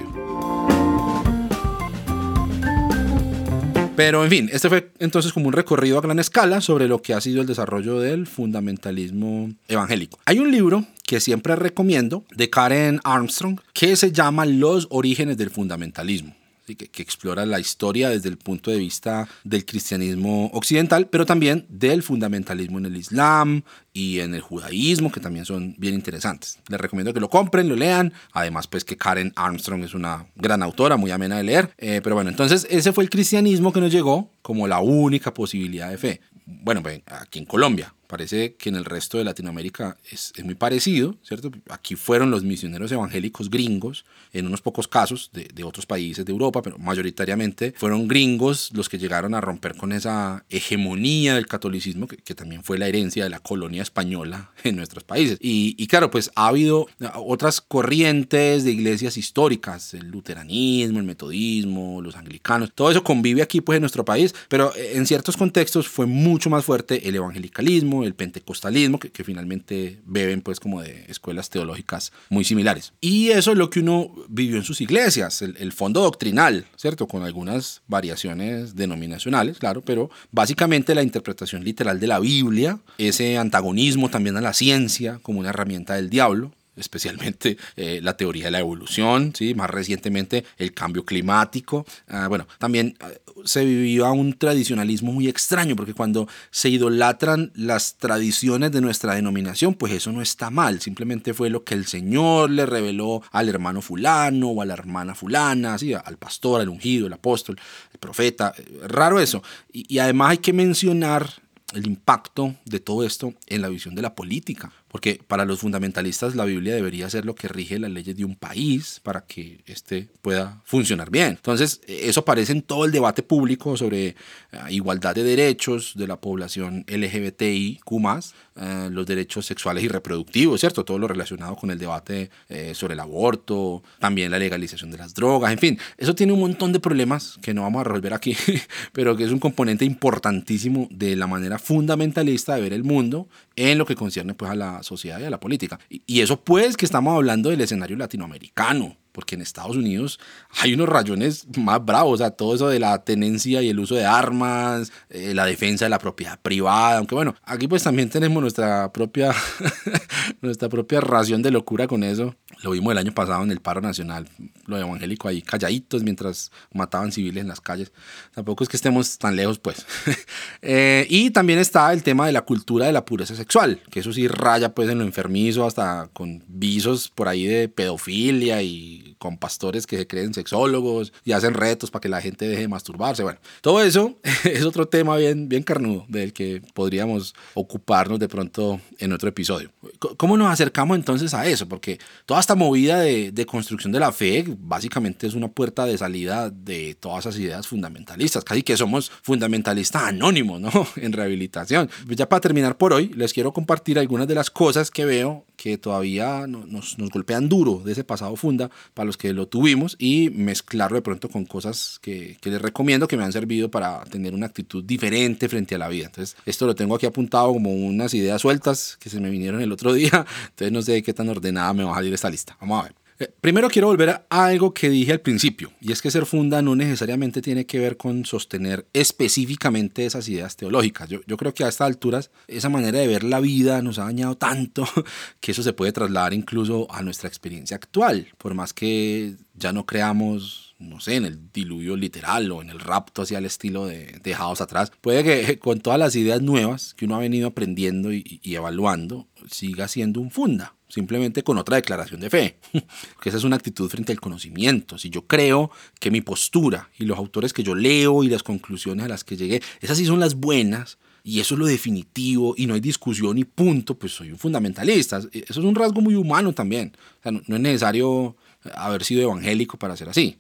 Pero en fin, este fue entonces como un recorrido a gran escala sobre lo que ha sido el desarrollo del fundamentalismo evangélico. Hay un libro que siempre recomiendo de Karen Armstrong que se llama Los orígenes del fundamentalismo que, explora la historia desde el punto de vista del cristianismo occidental, pero también del fundamentalismo en el Islam y en el judaísmo, que también son bien interesantes. Les recomiendo que lo compren, lo lean. Además, pues que Karen Armstrong es una gran autora, muy amena de leer. Eh, pero bueno, entonces ese fue el cristianismo que nos llegó como la única posibilidad de fe. Bueno, pues, aquí en Colombia, Parece que en el resto de Latinoamérica es, muy parecido, ¿cierto? Aquí fueron los misioneros evangélicos gringos, en unos pocos casos de, de, otros países de Europa, pero mayoritariamente fueron gringos los que llegaron a romper con esa hegemonía del catolicismo, que, que también fue la herencia de la colonia española [LAUGHS] en nuestros países. Y, y, claro, pues ha habido otras corrientes de iglesias históricas, el luteranismo, el metodismo, los anglicanos, todo eso convive aquí pues en nuestro país, pero en ciertos contextos fue mucho más fuerte el evangelicalismo, el pentecostalismo, que, finalmente beben pues como de escuelas teológicas muy similares. Y eso es lo que uno vivió en sus iglesias, el, fondo doctrinal, ¿cierto? Con algunas variaciones denominacionales, claro, pero básicamente la interpretación literal de la Biblia, ese antagonismo también a la ciencia como una herramienta del diablo, especialmente eh, la teoría de la evolución, ¿sí? más recientemente el cambio climático. Ah, bueno, también eh, se vivió un tradicionalismo muy extraño, porque cuando se idolatran las tradiciones de nuestra denominación, pues eso no está mal, simplemente fue lo que el Señor le reveló al hermano fulano o a la hermana fulana, ¿sí? al pastor, al ungido, el apóstol, el profeta. Raro eso. y además hay que mencionar el impacto de todo esto en la visión de la política porque para los fundamentalistas la Biblia debería ser lo que rige las leyes de un país para que éste pueda funcionar bien. Entonces, eso aparece en todo el debate público sobre ah, igualdad de derechos de la población LGBTIQ, uh, los derechos sexuales y reproductivos, ¿cierto? Todo lo relacionado con el debate eh, sobre el aborto, también la legalización de las drogas, en fin, eso tiene un montón de problemas que no vamos a resolver aquí, [LAUGHS] pero que es un componente importantísimo de la manera fundamentalista de ver el mundo en lo que concierne pues a la sociedad y a la política. Y, eso pues que estamos hablando del escenario latinoamericano, porque en Estados Unidos hay unos rayones más bravos, o sea, todo eso de la tenencia y el uso de armas, eh, la defensa de la propiedad privada, aunque bueno, aquí pues también tenemos nuestra propia, [LAUGHS] nuestra propia ración de locura con eso. Lo vimos el año pasado en el paro nacional, lo evangélico ahí calladitos mientras mataban civiles en las calles. Tampoco es que estemos tan lejos, pues. [LAUGHS] Eh, y también está el tema de la cultura de la pureza sexual, que eso sí raya pues en lo enfermizo, hasta con visos por ahí de pedofilia y con pastores que se creen sexólogos y hacen retos para que la gente deje de masturbarse. Bueno, todo eso [LAUGHS] es otro tema bien, bien carnudo del que podríamos ocuparnos de pronto en otro episodio. ¿Cómo nos acercamos entonces a eso? Porque toda esta movida de, de construcción de la fe básicamente es una puerta de salida de todas esas ideas fundamentalistas. Casi que somos fundamentalistas anónimos, ¿no? [LAUGHS] En rehabilitación. Ya para terminar por hoy, les quiero compartir algunas de las cosas que veo que todavía nos, nos golpean duro de ese pasado funda para los que lo tuvimos y mezclarlo de pronto con cosas que, que les recomiendo que me han servido para tener una actitud diferente frente a la vida. Entonces, esto lo tengo aquí apuntado como unas ideas sueltas que se me vinieron el otro [LAUGHS] día. Entonces, no sé qué tan ordenada me va a salir esta lista. Vamos a ver. Eh, primero quiero volver a algo que dije al principio, y es que ser funda no necesariamente tiene que ver con sostener específicamente esas ideas teológicas. Yo, yo creo que a estas alturas esa manera de ver la vida nos ha dañado tanto [LAUGHS] que eso se puede trasladar incluso a nuestra experiencia actual, por más que ya no creamos no sé, en el diluvio literal o en el rapto hacia el estilo de dejados atrás. Puede que [LAUGHS] con todas las ideas nuevas que uno ha venido aprendiendo y, y evaluando, siga siendo un funda simplemente con otra declaración de fe. [LAUGHS] que esa es una actitud frente al conocimiento. Si yo creo que mi postura y los autores que yo leo y las conclusiones a las que llegué, esas sí son las buenas, y eso es lo definitivo y no hay discusión y punto, pues soy un fundamentalista. Eso es un rasgo muy humano también. no, es necesario haber sido evangélico para ser así.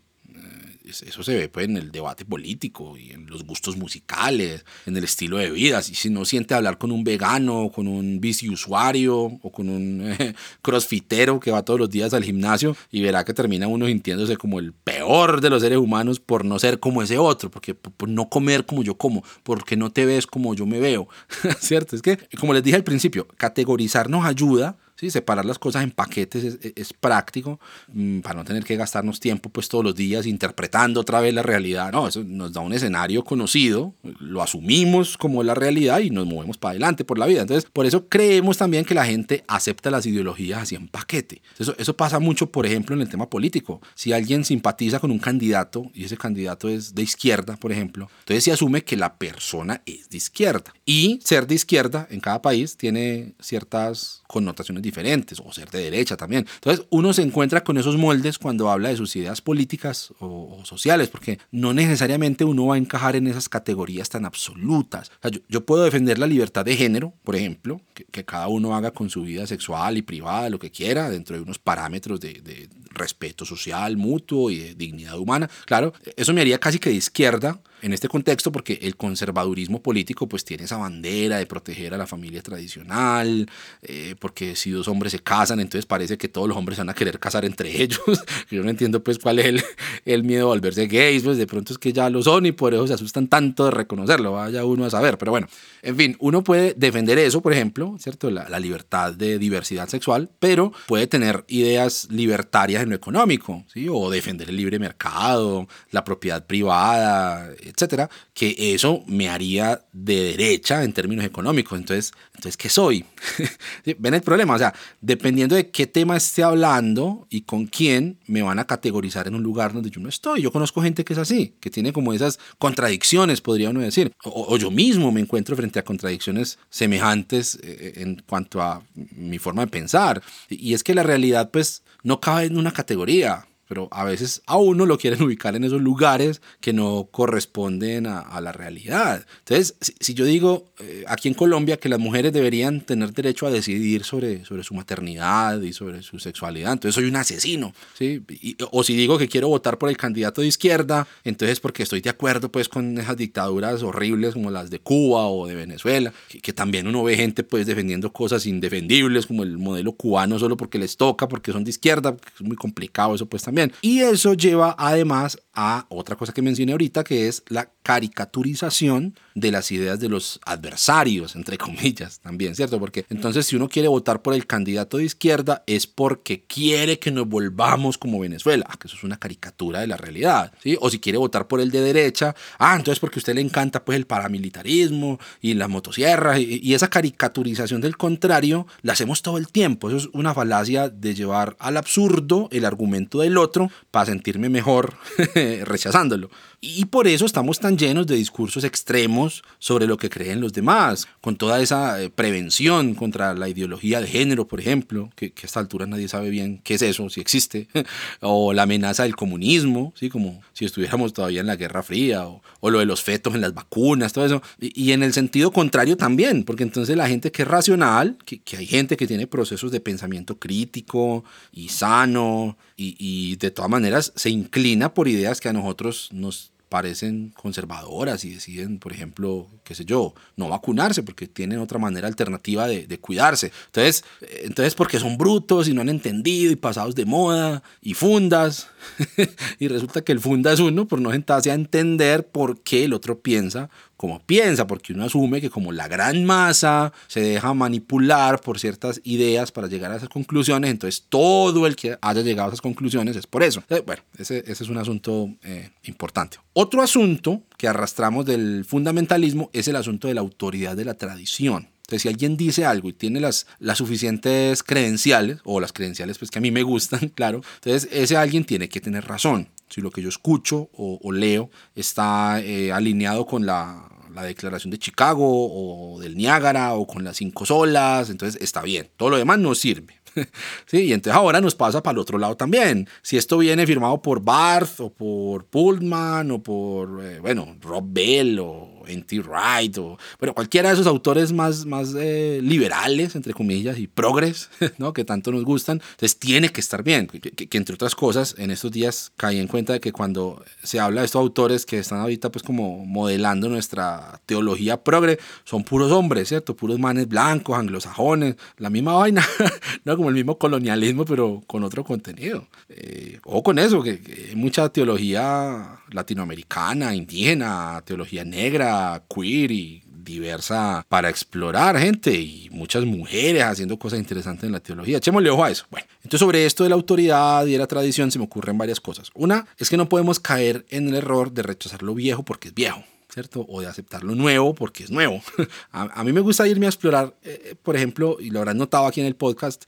Eso se ve pues, en el debate político y en los gustos musicales, en el estilo de vida. Si no siente hablar con un vegano, con un biciusuario o con un [LAUGHS] crossfitero que va todos los días al gimnasio y verá que termina uno sintiéndose como el peor de los seres humanos por no ser como ese otro, porque por no comer como yo como, porque no te ves como yo me veo. [LAUGHS] ¿Cierto? Es que, como les dije al principio, categorizar nos ayuda ¿sí? Separar las cosas en paquetes es, práctico mm, para no tener que gastarnos tiempo pues todos los días interpretando otra vez la realidad. No, eso nos da un escenario conocido, lo asumimos como la realidad y nos movemos para adelante por la vida. Entonces, por eso creemos también que la gente acepta las ideologías así en paquete. Eso, eso pasa mucho, por ejemplo, en el tema político. Si alguien simpatiza con un candidato y ese candidato es de izquierda, por ejemplo, entonces se asume que la persona es de izquierda. Y ser de izquierda en cada país tiene ciertas connotaciones diferentes, o ser de derecha también. Entonces uno se encuentra con esos moldes cuando habla de sus ideas políticas o, sociales, porque no necesariamente uno va a encajar en esas categorías tan absolutas. yo, puedo defender la libertad de género, por ejemplo, que, cada uno haga con su vida sexual y privada lo que quiera, dentro de unos parámetros de, de respeto social mutuo y de dignidad humana. Claro, eso me haría casi que de izquierda, en este contexto porque el conservadurismo político pues tiene esa bandera de proteger a la familia tradicional, eh, porque si dos hombres se casan, entonces parece que todos los hombres van a querer casar entre [LAUGHS] ellos. Yo no entiendo pues cuál es el, el, miedo a volverse gays, pues de pronto es que ya lo son y por eso se asustan tanto de reconocerlo, vaya uno a saber, pero bueno, en fin, uno puede defender eso, por ejemplo, ¿cierto? La, la libertad de diversidad sexual, pero puede tener ideas libertarias en lo económico, ¿sí? O defender el libre mercado, la propiedad privada, etcétera, que eso me haría de derecha en términos económicos. Entonces, entonces ¿qué soy? [LAUGHS] ¿Ven el problema? O sea, dependiendo de qué tema esté hablando y con quién, me van a categorizar en un lugar donde yo no estoy. Yo conozco gente que es así, que tiene como esas contradicciones, podría uno decir. O, yo mismo me encuentro frente a contradicciones semejantes eh, en cuanto a mi forma de pensar. Y es que la realidad, pues, no cabe en una categoría pero a veces a uno lo quieren [LAUGHS] ubicar en esos lugares que no corresponden a, la realidad. Entonces, si, yo digo eh, aquí en Colombia que las mujeres deberían tener derecho a decidir sobre, sobre su maternidad y sobre su sexualidad, entonces soy un asesino. ¿sí? o si digo que quiero votar por el candidato de izquierda, entonces porque estoy de acuerdo pues con esas dictaduras horribles como las de Cuba o de Venezuela, que, también uno ve gente pues defendiendo cosas indefendibles como el modelo cubano solo porque les toca, porque son de izquierda, es muy complicado eso pues también. Y eso lleva además a otra cosa que mencioné ahorita, que es la caricaturización de las ideas de los adversarios, entre comillas, también, ¿cierto? Porque entonces si uno quiere votar por el candidato de izquierda es porque quiere que nos volvamos como Venezuela, ah, que eso es una caricatura de la realidad, ¿sí? O si quiere votar por el de derecha, ah, entonces porque a usted le encanta pues el paramilitarismo y las motosierras y, y esa caricaturización del contrario la hacemos todo el tiempo, eso es una falacia de llevar al absurdo el argumento del otro para sentirme mejor [LAUGHS] rechazándolo. Y por eso estamos tan llenos de discursos extremos sobre lo que creen los demás, con toda esa eh, prevención contra la ideología de género, por ejemplo, que, a esta altura nadie sabe bien qué es eso, si existe, [LAUGHS] o la amenaza del comunismo, ¿sí? como si estuviéramos todavía en la Guerra Fría, o, lo de los fetos en las vacunas, todo eso. Y, en el sentido contrario también, porque entonces la gente que es racional, que, hay gente que tiene procesos de pensamiento crítico y sano, y, y de todas maneras se inclina por ideas que a nosotros nos parecen conservadoras y deciden, por ejemplo, qué sé yo, no vacunarse porque tienen otra manera alternativa de, de, cuidarse. Entonces, entonces, porque son brutos y no han entendido y pasados de moda y fundas. [LAUGHS] y resulta que el funda es uno por no sentarse a entender por qué el otro piensa como piensa, porque uno asume que como la gran masa se deja manipular por ciertas ideas para llegar a esas conclusiones, entonces todo el que haya llegado a esas conclusiones es por eso. bueno, ese, ese, es un asunto eh, importante. Otro asunto que arrastramos del fundamentalismo es el asunto de la autoridad de la tradición. Entonces, si alguien dice algo y tiene las, las suficientes credenciales, o las credenciales pues que a mí me gustan, [LAUGHS] claro, entonces ese alguien tiene que tener razón. Si lo que yo escucho o, leo está eh, alineado con la, la declaración de Chicago o del Niágara o con las cinco solas, entonces está bien. Todo lo demás no sirve. [LAUGHS] sí, y entonces ahora nos pasa para el otro lado también. Si esto viene firmado por Barth o por Pullman o por, eh, bueno, Rob Bell o N.T. Wright, o bueno, cualquiera de esos autores más, más eh, liberales, entre comillas, y progres, [LAUGHS] ¿no? que tanto nos gustan, entonces tiene que estar bien. Que, que, entre otras cosas, en estos días caí en cuenta de que cuando se habla de estos autores que están ahorita pues como modelando nuestra teología progre, son puros hombres, ¿cierto? Puros manes blancos, anglosajones, la misma vaina, [LAUGHS] ¿no? Como el mismo colonialismo, pero con otro contenido. Eh, o con eso, que, que mucha teología latinoamericana, indígena, teología negra, queer y diversa para explorar gente y muchas mujeres haciendo cosas interesantes en la teología. Echémosle ojo a eso. Bueno, entonces sobre esto de la autoridad y de la tradición se me ocurren varias cosas. Una es que no podemos caer en el error de rechazar lo viejo porque es viejo. ¿cierto? O de aceptar lo nuevo porque es nuevo. [LAUGHS] a, mí me gusta irme a explorar, eh, por ejemplo, y lo habrán notado aquí en el podcast,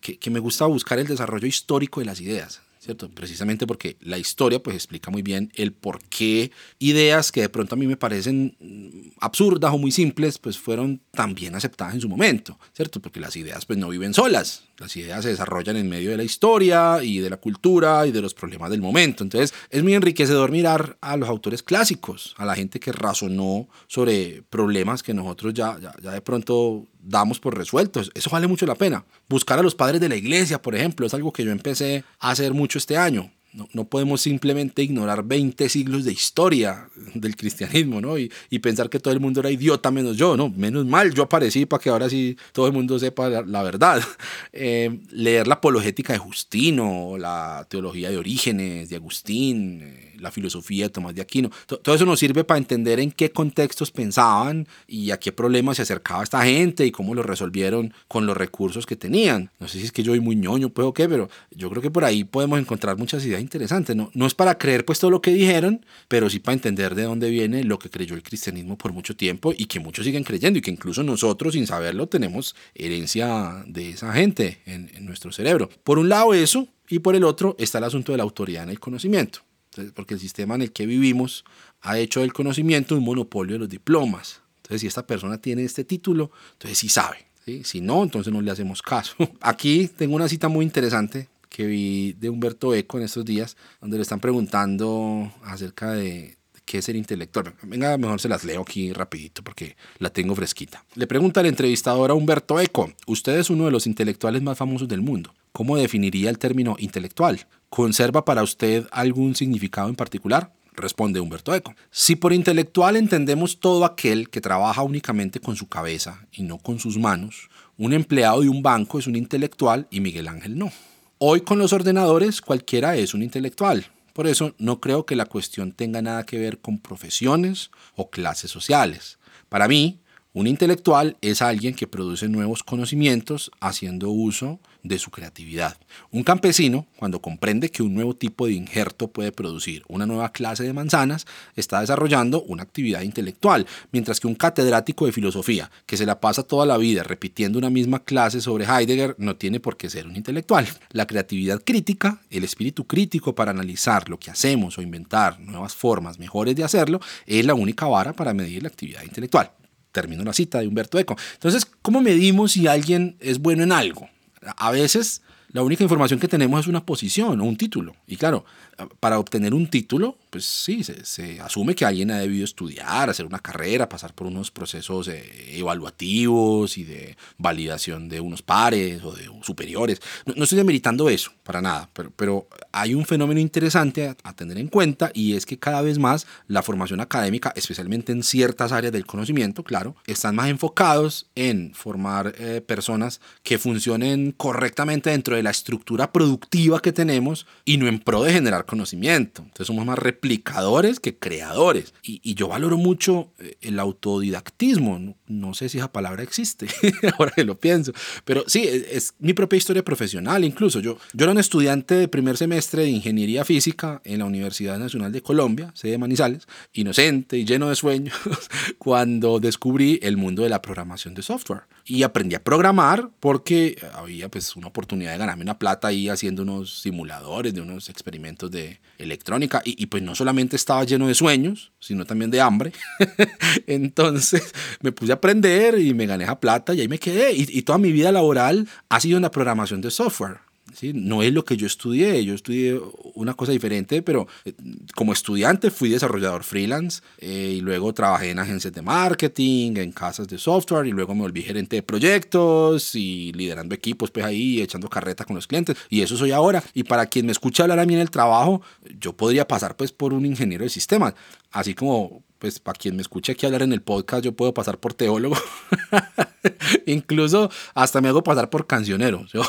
que, que me gusta buscar el desarrollo histórico de las ideas. ¿Cierto? Precisamente porque la historia pues explica muy bien el por qué ideas que de pronto a mí me parecen mm, absurdas o muy simples pues fueron tan bien aceptadas en su momento, ¿cierto? Porque las ideas pues no viven solas, las ideas se desarrollan en medio de la historia y de la cultura y de los problemas del momento. Entonces es muy enriquecedor mirar a los autores clásicos, a la gente que razonó sobre problemas que nosotros ya, ya, ya de pronto damos por resueltos. Eso vale mucho la pena. Buscar a los padres de la iglesia, por ejemplo, es algo que yo empecé a hacer mucho este año. No, podemos simplemente ignorar 20 siglos de historia del cristianismo, ¿no? Y, pensar que todo el mundo era idiota menos yo, ¿no? Menos mal, yo aparecí para que ahora sí todo el mundo sepa la, verdad. [LAUGHS] Eh, leer la apologética de Justino, la teología de Orígenes, de Agustín, eh, la filosofía de Tomás de Aquino. Todo eso nos sirve para entender en qué contextos pensaban y a qué problemas se acercaba esta gente y cómo lo resolvieron con los recursos que tenían. No sé si es que yo soy muy ñoño, pues o qué, pero yo creo que por ahí podemos encontrar muchas ideas interesantes. No, no es para creer pues todo lo que dijeron, pero sí para entender de dónde viene lo que creyó el cristianismo por mucho tiempo y que muchos siguen creyendo y que incluso nosotros sin saberlo tenemos herencia de esa gente en, en nuestro cerebro. Por un lado eso, y por el otro está el asunto de la autoridad en el conocimiento porque el sistema en el que vivimos ha hecho del conocimiento un monopolio de los diplomas. Entonces, si esta persona tiene este título, entonces sí sabe. Si no, entonces no le hacemos caso. [LAUGHS] Aquí tengo una cita muy interesante que vi de Humberto Eco en estos días, donde le están preguntando acerca de qué es el intelectual. Venga, mejor se las leo aquí rapidito porque la tengo fresquita. Le pregunta el entrevistador a Humberto Eco, usted es uno de los intelectuales más famosos del mundo. ¿Cómo definiría el término intelectual? ¿Conserva para usted algún significado en particular? Responde Humberto Eco. Si por intelectual entendemos todo aquel que trabaja únicamente con su cabeza y no con sus manos, un empleado de un banco es un intelectual y Miguel Ángel no. Hoy con los ordenadores cualquiera es un intelectual. Por eso no creo que la cuestión tenga nada que ver con profesiones o clases sociales. Para mí, un intelectual es alguien que produce nuevos conocimientos haciendo uso de su creatividad. Un campesino, cuando comprende que un nuevo tipo de injerto puede producir una nueva clase de manzanas, está desarrollando una actividad intelectual, mientras que un catedrático de filosofía, que se la pasa toda la vida repitiendo una misma clase sobre Heidegger, no tiene por qué ser un intelectual. La creatividad crítica, el espíritu crítico para analizar lo que hacemos o inventar nuevas formas mejores de hacerlo, es la única vara para medir la actividad intelectual termino la cita de Humberto Eco. Entonces, ¿cómo medimos si alguien es bueno en algo? A veces la única información que tenemos es una posición o un título. Y claro, para obtener un título, pues sí, se, asume que alguien ha debido estudiar, hacer una carrera, pasar por unos procesos eh, evaluativos y de validación de unos pares o de superiores. No, estoy demeritando eso, para nada, pero, pero hay un fenómeno interesante a, tener en cuenta y es que cada vez más la formación académica, especialmente en ciertas áreas del conocimiento, claro, están más enfocados en formar eh, personas que funcionen correctamente dentro de la estructura productiva que tenemos y no en pro de generar conocimiento. Entonces somos más replicadores que creadores. Y, yo valoro mucho eh, el autodidactismo. No, sé si esa palabra existe, [LAUGHS] ahora que lo pienso. Pero sí, es, mi propia historia profesional incluso. Yo, yo era un estudiante de primer semestre de Ingeniería Física en la Universidad Nacional de Colombia, sede de Manizales, inocente y lleno de sueños, [LAUGHS] cuando descubrí el mundo de la programación de software. Y aprendí a programar porque había pues una oportunidad de ganarme una plata ahí haciendo unos simuladores de unos experimentos de electrónica. Y, y pues no solamente estaba lleno de sueños, sino también de hambre. [LAUGHS] Entonces me puse a aprender y me gané esa plata y ahí me quedé. Y, y toda mi vida laboral ha sido en la programación de software. ¿Sí? No es lo que yo estudié, yo estudié una cosa diferente, pero eh, como estudiante fui desarrollador freelance eh, y luego trabajé en agencias de marketing, en casas de software y luego me volví gerente de proyectos y liderando equipos pues ahí, echando carreta con los clientes y eso soy ahora. Y para quien me escucha hablar a mí en el trabajo, yo podría pasar pues por un ingeniero de sistemas, así como pues para quien me escuche aquí hablar en el podcast, yo puedo pasar por teólogo. [LAUGHS] Incluso hasta me hago pasar por cancionero. Yo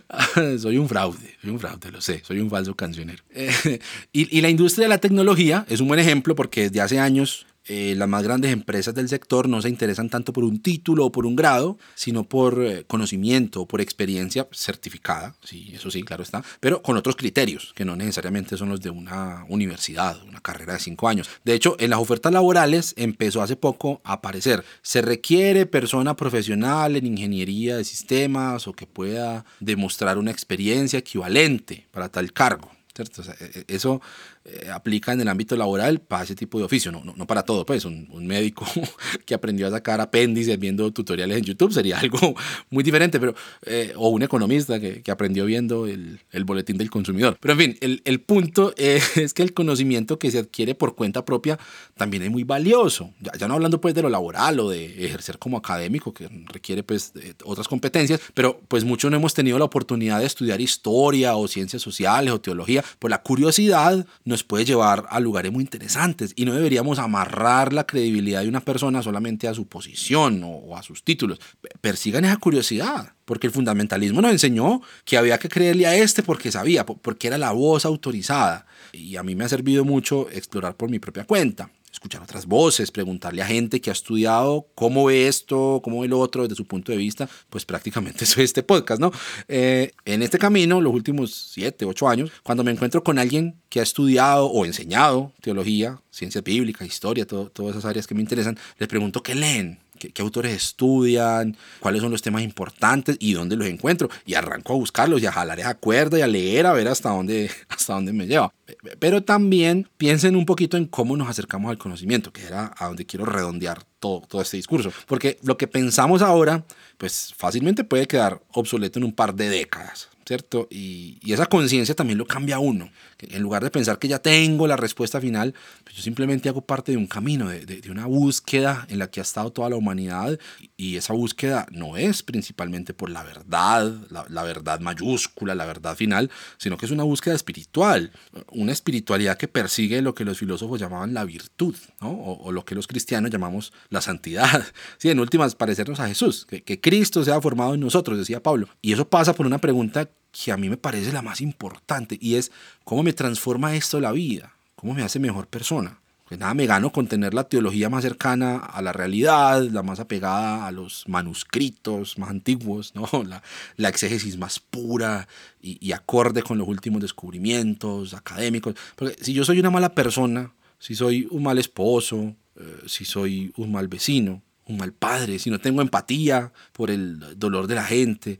[LAUGHS] soy un fraude, soy un fraude, lo sé, soy un falso cancionero. [LAUGHS] y, y la industria de la tecnología es un buen ejemplo porque desde hace años eh, las más grandes empresas del sector no se interesan tanto por un título o por un grado, sino por eh, conocimiento o por experiencia certificada, sí, eso sí, claro está, pero con otros criterios que no necesariamente son los de una universidad, una carrera de cinco años. De hecho, en las ofertas laborales empezó hace poco a aparecer, se requiere persona profesional en ingeniería de sistemas o que pueda demostrar una experiencia equivalente para tal cargo. ¿cierto? E, e, eso eh, aplica en el ámbito laboral para ese tipo de oficio, no, no, para todo, pues. Un, médico [LAUGHS] que aprendió a sacar apéndices viendo tutoriales en YouTube sería [LAUGHS] algo muy diferente, pero, eh, o un economista que, que aprendió viendo el, el, boletín del consumidor. Pero en fin, el, el punto [LAUGHS] es, que el conocimiento que se adquiere por cuenta propia también es muy valioso, ya, ya, no hablando pues de lo laboral o de ejercer como académico, que requiere pues otras competencias, pero pues muchos no hemos tenido la oportunidad de estudiar historia o ciencias sociales o teología, pues la curiosidad nos puede llevar a lugares muy interesantes y no deberíamos amarrar la credibilidad de una persona solamente a su posición o, a sus títulos. Persigan esa curiosidad, porque el fundamentalismo nos enseñó que había que creerle a este porque sabía, porque era la voz autorizada. Y a mí me ha servido mucho explorar por mi propia cuenta escuchar otras voces, preguntarle a gente que ha estudiado cómo ve esto, cómo ve lo otro desde su punto de vista, pues prácticamente [LAUGHS] eso es este podcast, ¿no? Eh, en este camino, los últimos siete, ocho años, cuando me encuentro con alguien que ha estudiado o enseñado teología, ciencia bíblica, historia, todas esas áreas que me interesan, les pregunto qué leen, qué, autores estudian, cuáles son los temas importantes y dónde los encuentro. Y arranco a buscarlos y a jalar esa cuerda y a leer a ver hasta dónde, [LAUGHS] hasta dónde me lleva. Pero también piensen un poquito en cómo nos acercamos al conocimiento, que era a donde quiero redondear todo, todo este discurso. Porque lo que pensamos ahora, pues fácilmente puede quedar obsoleto en un par de décadas. ¿cierto? Y, esa conciencia también lo cambia uno. En lugar de pensar que ya tengo la respuesta final, pues yo simplemente hago parte de un camino, de, de, una búsqueda en la que ha estado toda la humanidad y esa búsqueda no es principalmente por la verdad, la, verdad mayúscula, la verdad final, sino que es una búsqueda espiritual, una espiritualidad que persigue lo que los filósofos llamaban la virtud, ¿no? o, lo que los cristianos llamamos la santidad. [LAUGHS] Sí, en últimas, parecernos a Jesús, que, que Cristo sea formado en nosotros, decía Pablo. Y eso pasa por una pregunta que a mí me parece la más importante y es cómo me transforma esto la vida, cómo me hace mejor persona. Pues nada, me gano con tener la teología más cercana a la realidad, la más apegada a los manuscritos más antiguos, ¿no? [LAUGHS] la, la exégesis más pura y, acorde con los últimos descubrimientos académicos. Porque si yo soy una mala persona, si soy un mal esposo, eh, si soy un mal vecino, un mal padre, si no tengo empatía por el dolor de la gente,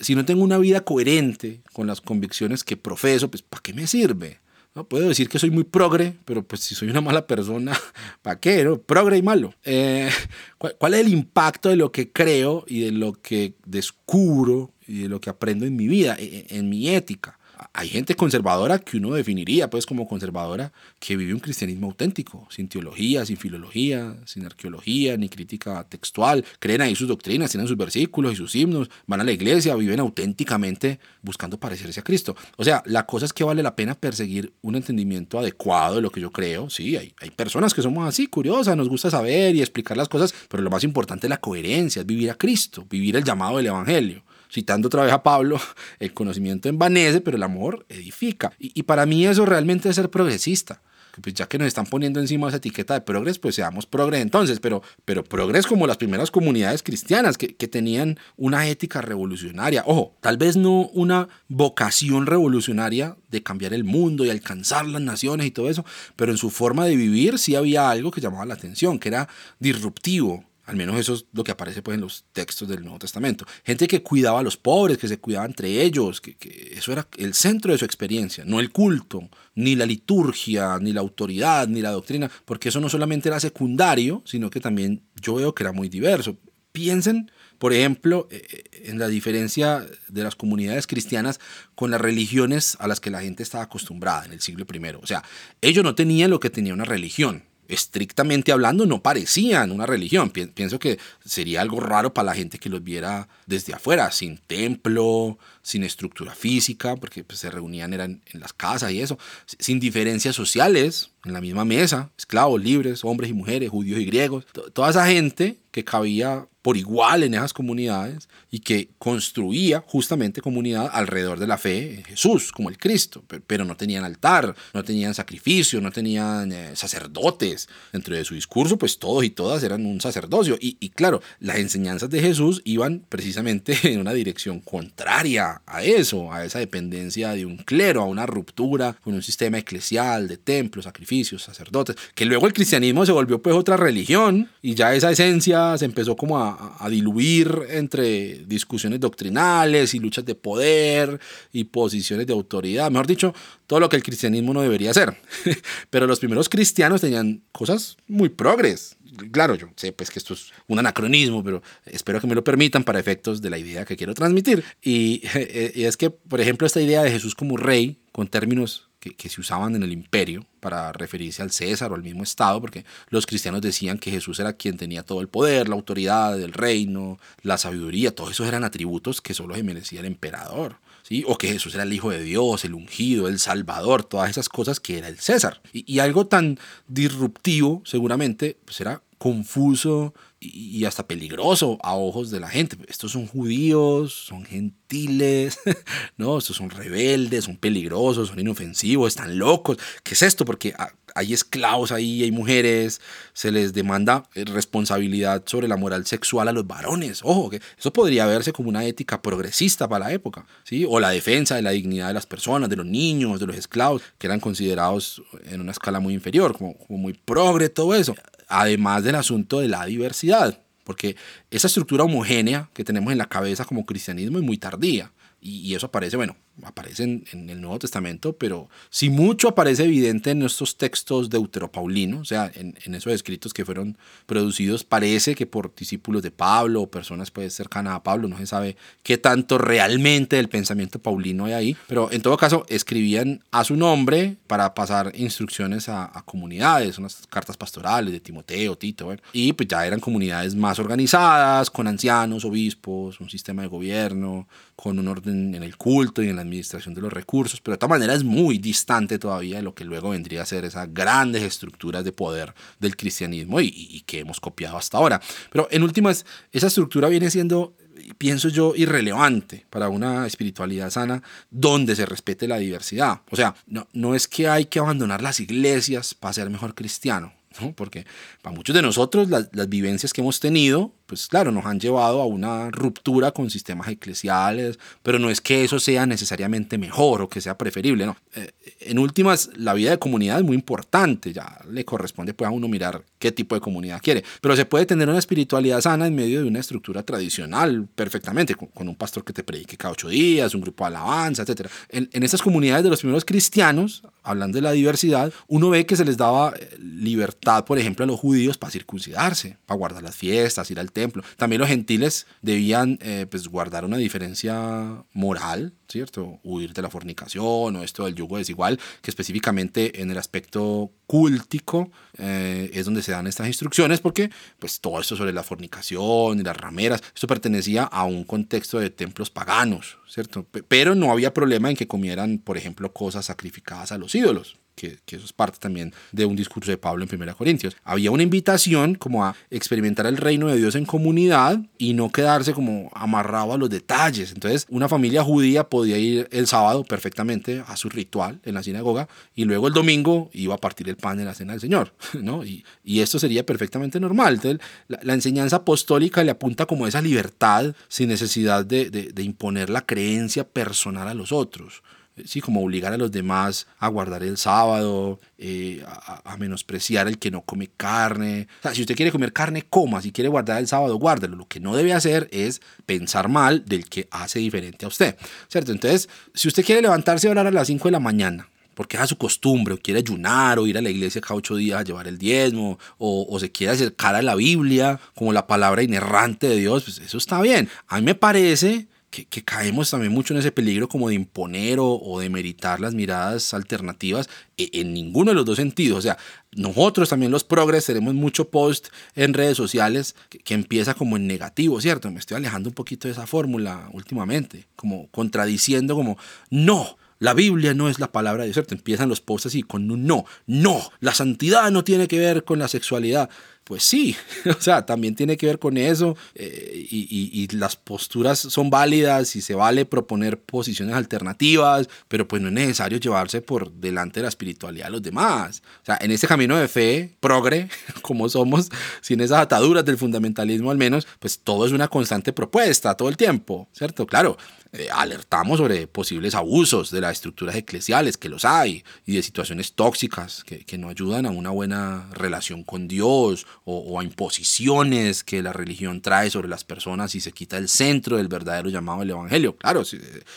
si no tengo una vida coherente con las convicciones que profeso, pues ¿para qué me sirve? ¿No? Puedo decir que soy muy progre, pero pues si soy una mala persona, [LAUGHS] ¿para qué? No? Progre y malo. Eh, [LAUGHS] ¿cuál, es el impacto de lo que creo y de lo que descubro y de lo que aprendo en mi vida, e, e, en mi ética? Hay gente conservadora que uno definiría pues como conservadora que vive un cristianismo auténtico, sin teología, sin filología, sin arqueología, ni crítica textual, creen ahí sus doctrinas, tienen sus versículos y sus himnos, van a la iglesia, viven auténticamente buscando parecerse a Cristo. O sea, la cosa es que vale la pena perseguir un entendimiento adecuado de lo que yo creo, sí, hay, hay personas que somos así, curiosas, nos gusta saber y explicar las cosas, pero lo más importante es la coherencia, es vivir a Cristo, vivir el llamado del Evangelio citando otra vez a Pablo, [LAUGHS] el conocimiento envanece, pero el amor edifica. Y, para mí eso realmente es ser progresista. Pues ya que nos están poniendo encima esa etiqueta de progres, pues seamos progres entonces, pero, pero progres como las primeras comunidades cristianas que, que tenían una ética revolucionaria. Ojo, tal vez no una vocación revolucionaria de cambiar el mundo y alcanzar las naciones y todo eso, pero en su forma de vivir sí había algo que llamaba la atención, que era disruptivo, al menos eso es lo que aparece pues, en los textos del Nuevo Testamento. Gente que cuidaba a los pobres, que se cuidaba entre ellos, que, eso era el centro de su experiencia, no el culto, ni la liturgia, ni la autoridad, ni la doctrina, porque eso no solamente era secundario, sino que también yo veo que era muy diverso. Piensen por ejemplo, eh, eh, en la diferencia de las comunidades cristianas con las religiones a las que la gente estaba acostumbrada en el siglo I. O sea, ellos no tenían lo que tenía una religión estrictamente hablando, no parecían una religión. Pienso que sería algo raro para la gente que los viera desde afuera, sin templo, sin estructura física, porque pues, se reunían eran en las casas y eso, sin diferencias sociales, en la misma mesa, esclavos, libres, hombres y mujeres, judíos y griegos, toda esa gente que cabía por igual en esas comunidades y que construía justamente comunidad alrededor de la fe en Jesús, como el Cristo, pero no tenían altar, no tenían sacrificio, no tenían eh, sacerdotes. Dentro de su discurso, pues todos y todas eran un sacerdocio. Y, y claro, las enseñanzas de Jesús iban precisamente [LAUGHS] en una dirección contraria a eso, a esa dependencia de un clero, a una ruptura con un sistema eclesial de templos, sacrificios, sacerdotes, que luego el cristianismo se volvió pues otra religión y ya esa esencia se empezó como a, diluir entre discusiones doctrinales y luchas de poder y posiciones de autoridad, mejor dicho, todo lo que el cristianismo no debería ser. [LAUGHS] Pero los primeros cristianos tenían cosas muy progres, claro, yo sé pues que esto es un anacronismo, pero espero que me lo permitan para efectos de la idea que quiero transmitir. Y, [LAUGHS] es que, por ejemplo, esta idea de Jesús como rey, con términos que, que, se usaban en el imperio para referirse al César o al mismo Estado, porque los cristianos decían que Jesús era quien tenía todo el poder, la autoridad, el reino, la sabiduría, todos esos eran atributos que solo se merecía el emperador. ¿Sí? o que Jesús era el Hijo de Dios, el ungido, el Salvador, todas esas cosas que era el César. Y, y algo tan disruptivo, seguramente, pues era confuso y hasta peligroso a ojos de la gente. Estos son judíos, son gentiles, [LAUGHS] ¿no? Estos son rebeldes, son peligrosos, son inofensivos, están locos. ¿Qué es esto? Porque hay esclavos ahí, hay mujeres, se les demanda eh, responsabilidad sobre la moral sexual a los varones. Ojo, que eso podría verse como una ética progresista para la época, ¿sí? O la defensa de la dignidad de las personas, de los niños, de los esclavos, que eran considerados en una escala muy inferior, como, como muy progre, todo eso además del asunto de la diversidad, porque esa estructura homogénea que tenemos en la cabeza como cristianismo es muy tardía. Y, eso aparece, bueno, aparece en, el Nuevo Testamento, pero si mucho aparece evidente en estos textos deuteropaulinos, o sea, en, en, esos escritos que fueron producidos, parece que por discípulos de Pablo o personas pues, cercanas a Pablo, no se sabe qué tanto realmente del pensamiento paulino hay ahí, pero en todo caso escribían a su nombre para pasar instrucciones a, comunidades, unas cartas pastorales de Timoteo, Tito, y pues ya eran comunidades más organizadas, con ancianos, obispos, un sistema de gobierno, con un orden en el culto y en la administración de los recursos, pero de todas manera es muy distante todavía de lo que luego vendría a ser esas grandes estructuras de poder del cristianismo y, que hemos copiado hasta ahora. Pero en últimas, esa estructura viene siendo pienso yo, irrelevante para una espiritualidad sana donde se respete la diversidad. O sea, no, no es que hay que abandonar las iglesias para ser mejor cristiano, ¿no? porque para muchos de nosotros las, las vivencias que hemos tenido pues claro, nos han llevado a una ruptura con sistemas eclesiales, pero no es que eso sea necesariamente mejor o que sea preferible, no. Eh, en últimas, la vida de comunidad es muy importante, ya le corresponde pues a uno mirar qué tipo de comunidad quiere, pero se puede tener una espiritualidad sana en medio de una estructura tradicional perfectamente, con, un pastor que te predique cada ocho días, un grupo de alabanza, etc. En, en estas comunidades de los primeros cristianos, hablando de la diversidad, uno ve que se les daba eh, libertad, por ejemplo, a los judíos para circuncidarse, para guardar las fiestas, ir al También los gentiles debían eh, pues, guardar una diferencia moral, ¿cierto? Huir de la fornicación o esto del yugo desigual, que específicamente en el aspecto cúltico eh, es donde se dan estas instrucciones, porque pues todo esto sobre la fornicación y las rameras, esto pertenecía a un contexto de templos paganos, ¿cierto? Pero no había problema en que comieran, por ejemplo, cosas sacrificadas a los ídolos que, eso es parte también de un discurso de Pablo en 1 Corintios. Había una invitación como a experimentar el reino de Dios en comunidad y no quedarse como amarrado a los detalles. Entonces, una familia judía podía ir el sábado perfectamente a su ritual en la sinagoga y luego el domingo iba a partir el pan en la cena del Señor, [LAUGHS] ¿no? Y, y esto sería perfectamente normal. La, enseñanza apostólica le apunta como esa libertad sin necesidad de, de imponer la creencia personal a los otros sí, como obligar a los demás a guardar el sábado, eh, a, menospreciar el que no come carne. Si usted quiere comer carne, coma. Si quiere guardar el sábado, guárdelo. Lo que no debe hacer es pensar mal del que hace diferente a usted, ¿cierto? Entonces, si usted quiere levantarse a orar a las 5 de la mañana, porque es a su costumbre, o quiere ayunar, o ir a la iglesia cada ocho días a llevar el diezmo, o, o se quiere acercar a la Biblia como la palabra inerrante de Dios, pues eso está bien. A mí me parece que, caemos también mucho en ese peligro como de imponer o, o de meritar las miradas alternativas e, en, ninguno de los dos sentidos. O sea, nosotros también los progres tenemos mucho post en redes sociales que, que, empieza como en negativo, ¿cierto? Me estoy alejando un poquito de esa fórmula últimamente, como contradiciendo como, no, la Biblia no es la palabra de Dios, ¿cierto? Empiezan los posts así con un no, no, la santidad no tiene que ver con la sexualidad. Pues sí, [LAUGHS] o sea, también tiene que ver con eso eh, y, las posturas son válidas y se vale proponer posiciones alternativas, pero pues no es necesario llevarse por delante de la espiritualidad de los demás. O sea, en este camino de fe, progre, [LAUGHS] como somos, sin esas ataduras del fundamentalismo al menos, pues todo es una constante propuesta todo el tiempo, ¿cierto? Claro, eh, alertamos sobre posibles abusos de las estructuras eclesiales, que los hay, y de situaciones tóxicas que, que no ayudan a una buena relación con Dios o, a imposiciones que la religión trae sobre las personas y se quita el centro del verdadero llamado del Evangelio. Claro,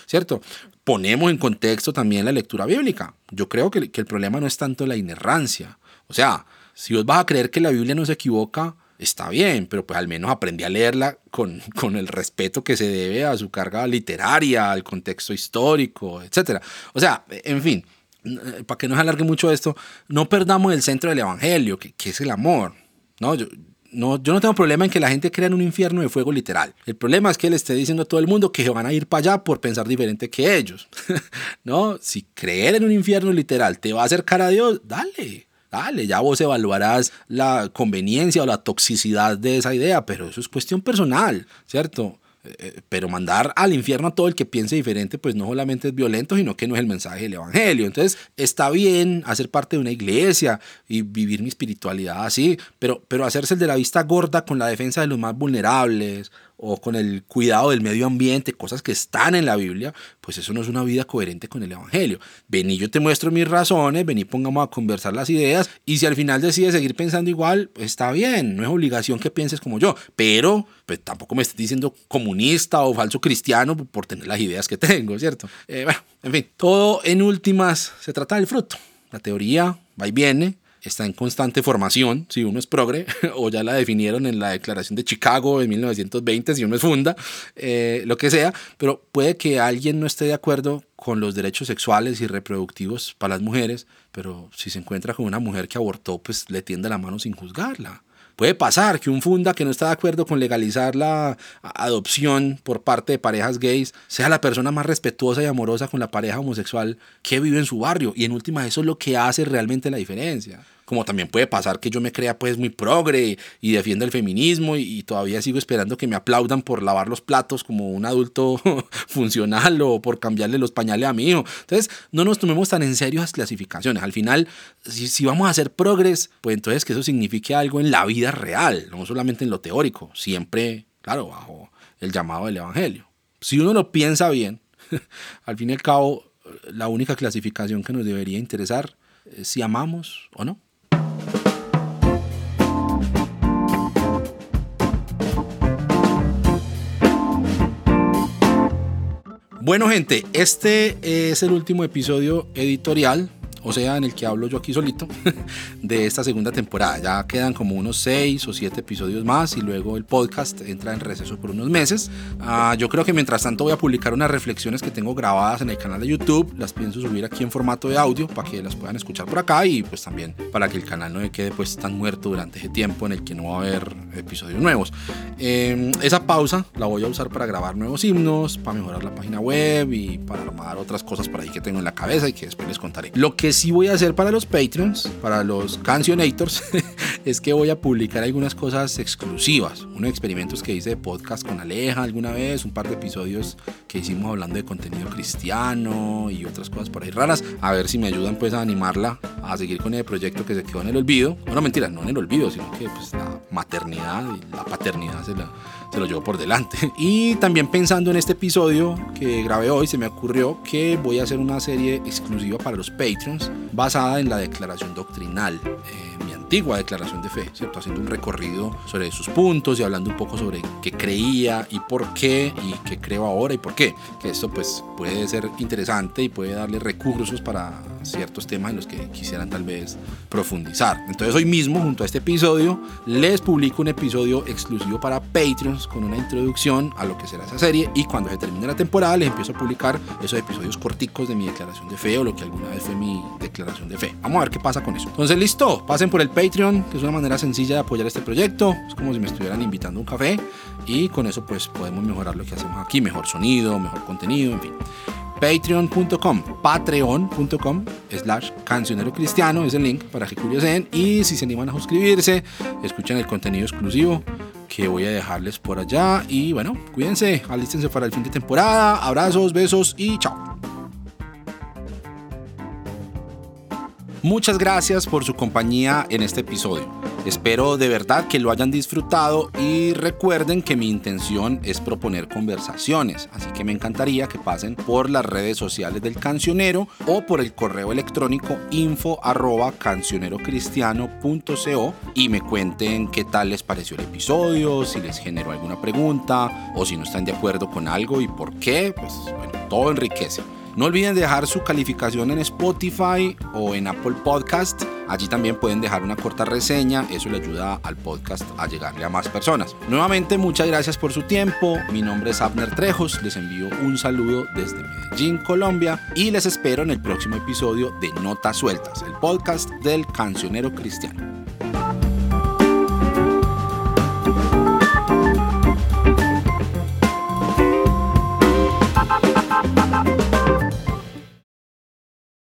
¿cierto? Ponemos en contexto también la lectura bíblica. Yo creo que, que el problema no es tanto la inerrancia. O sea, si vos vas a creer que la Biblia no se equivoca, está bien, pero pues al menos aprendí a leerla con, [LAUGHS] con, el respeto que se debe a su carga literaria, al contexto histórico, etc. O sea, en fin, para que no se alargue mucho esto, no perdamos el centro del Evangelio, que, que es el amor. No, yo, no, yo no tengo problema en que la gente crea en un infierno de fuego literal. El problema es que le esté diciendo a todo el mundo que van a ir para allá por pensar diferente que ellos. [LAUGHS] no, si creer en un infierno literal te va a acercar a Dios, dale. Dale, ya vos evaluarás la conveniencia o la toxicidad de esa idea, pero eso es cuestión personal, ¿cierto? Eh, eh, pero mandar al infierno a todo el que piense diferente, pues no solamente es violento, sino que no es el mensaje del Evangelio. Entonces, está bien hacer parte de una iglesia y vivir mi espiritualidad así, pero, pero hacerse el de la vista gorda con la defensa de los más vulnerables o con el cuidado del medio ambiente, cosas que están en la Biblia, pues eso no es una vida coherente con el Evangelio. Vení, yo te muestro mis razones, vení, pongamos a conversar las ideas, y si al final decides seguir pensando igual, pues está bien, no es obligación que pienses como yo, pero pues tampoco me estés diciendo comunista o falso cristiano por tener las ideas que tengo, ¿cierto? Eh, bueno, en fin, todo en últimas se trata del fruto. La teoría va y viene, está en constante formación, si uno es progre, [LAUGHS] o ya la definieron en la Declaración de Chicago en 1920, si uno es funda, eh, lo que sea, pero puede que alguien no esté de acuerdo con los derechos sexuales y reproductivos para las mujeres, pero si se encuentra con una mujer que abortó, pues le tiende la mano sin juzgarla. Puede pasar que un funda que no está de acuerdo con legalizar la adopción por parte de parejas gays sea la persona más respetuosa y amorosa con la pareja homosexual que vive en su barrio. Y en última, eso es lo que hace realmente la diferencia como también puede pasar que yo me crea pues muy progre y defienda el feminismo y, todavía sigo esperando que me aplaudan por lavar los platos como un adulto [LAUGHS] funcional o por cambiarle los pañales a mi hijo. Entonces, no nos tomemos tan en serio las clasificaciones. Al final, si, si vamos a hacer progres, pues entonces que eso signifique algo en la vida real, no solamente en lo teórico, siempre, claro, bajo el llamado del Evangelio. Si uno lo piensa bien, [LAUGHS] al fin y al cabo, la única clasificación que nos debería interesar es si amamos o no. Bueno gente, este es el último episodio editorial o sea, en el que hablo yo aquí solito, [LAUGHS] de esta segunda temporada. Ya quedan como unos seis o siete episodios más y luego el podcast entra en receso por unos meses. Ah, yo creo que mientras tanto voy a publicar unas reflexiones que tengo grabadas en el canal de YouTube. Las pienso subir aquí en formato de audio para que las puedan escuchar por acá y pues también para que el canal no quede pues tan muerto durante ese tiempo en el que no va a haber episodios nuevos. Em, esa pausa la voy a usar para grabar nuevos himnos, para mejorar la página web y para armar otras cosas por ahí que tengo en la cabeza y que después les contaré. Lo que sí voy a hacer para los Patreons, para los Cancionators, [LAUGHS] es que voy a publicar algunas cosas exclusivas. Unos experimentos que hice de podcast con Aleja alguna vez, un par de episodios que hicimos hablando de contenido cristiano y otras cosas por ahí raras. A ver si me ayudan pues a animarla a seguir con el proyecto que se quedó en el olvido. Bueno, mentira, no en el olvido, sino que pues la maternidad y la paternidad se la se lo llevo por delante. [LAUGHS] Y también pensando en este episodio que grabé hoy, se me ocurrió que voy a hacer una serie exclusiva para los Patreons basada en la declaración doctrinal. Eh, antigua declaración de fe, ¿cierto? Haciendo un recorrido sobre sus puntos y hablando un poco sobre qué creía y por qué y qué creo ahora y por qué. Que esto pues puede ser interesante y puede darle recursos para ciertos temas en los que quisieran tal vez profundizar. Entonces hoy mismo, junto a este episodio, les publico un episodio exclusivo para Patreons con una introducción a lo que será esa serie y cuando se termine la temporada les empiezo a publicar esos episodios corticos de mi declaración de fe o lo que alguna vez fue mi declaración de fe. Vamos a ver qué pasa con eso. Entonces listo, pasen por el Patreon, que es una manera sencilla de apoyar este proyecto. Es como si me estuvieran invitando a un café y con eso pues podemos mejorar lo que hacemos aquí, mejor sonido, mejor contenido, en fin. Patreon.com, patreon.com slash cancionero cristiano es el link para que curiosen y si se animan a suscribirse, escuchen el contenido exclusivo que voy a dejarles por allá y bueno, cuídense, alístense para el fin de temporada, abrazos, besos y chao. Muchas gracias por su compañía en este episodio. Espero de verdad que lo hayan disfrutado y recuerden que mi intención es proponer conversaciones, así que me encantaría que pasen por las redes sociales del cancionero o por el correo electrónico info y me cuenten qué tal les pareció el episodio, si les generó alguna pregunta o si no están de acuerdo con algo y por qué, pues bueno, todo enriquece. No olviden dejar su calificación en Spotify o en Apple Podcast. Allí también pueden dejar una corta reseña, eso le ayuda al podcast a llegarle a más personas. Nuevamente, muchas gracias por su tiempo. Mi nombre es Abner Trejos, les envío un saludo desde Medellín, Colombia, y les espero en el próximo episodio de Notas Sueltas, el podcast del cancionero cristiano.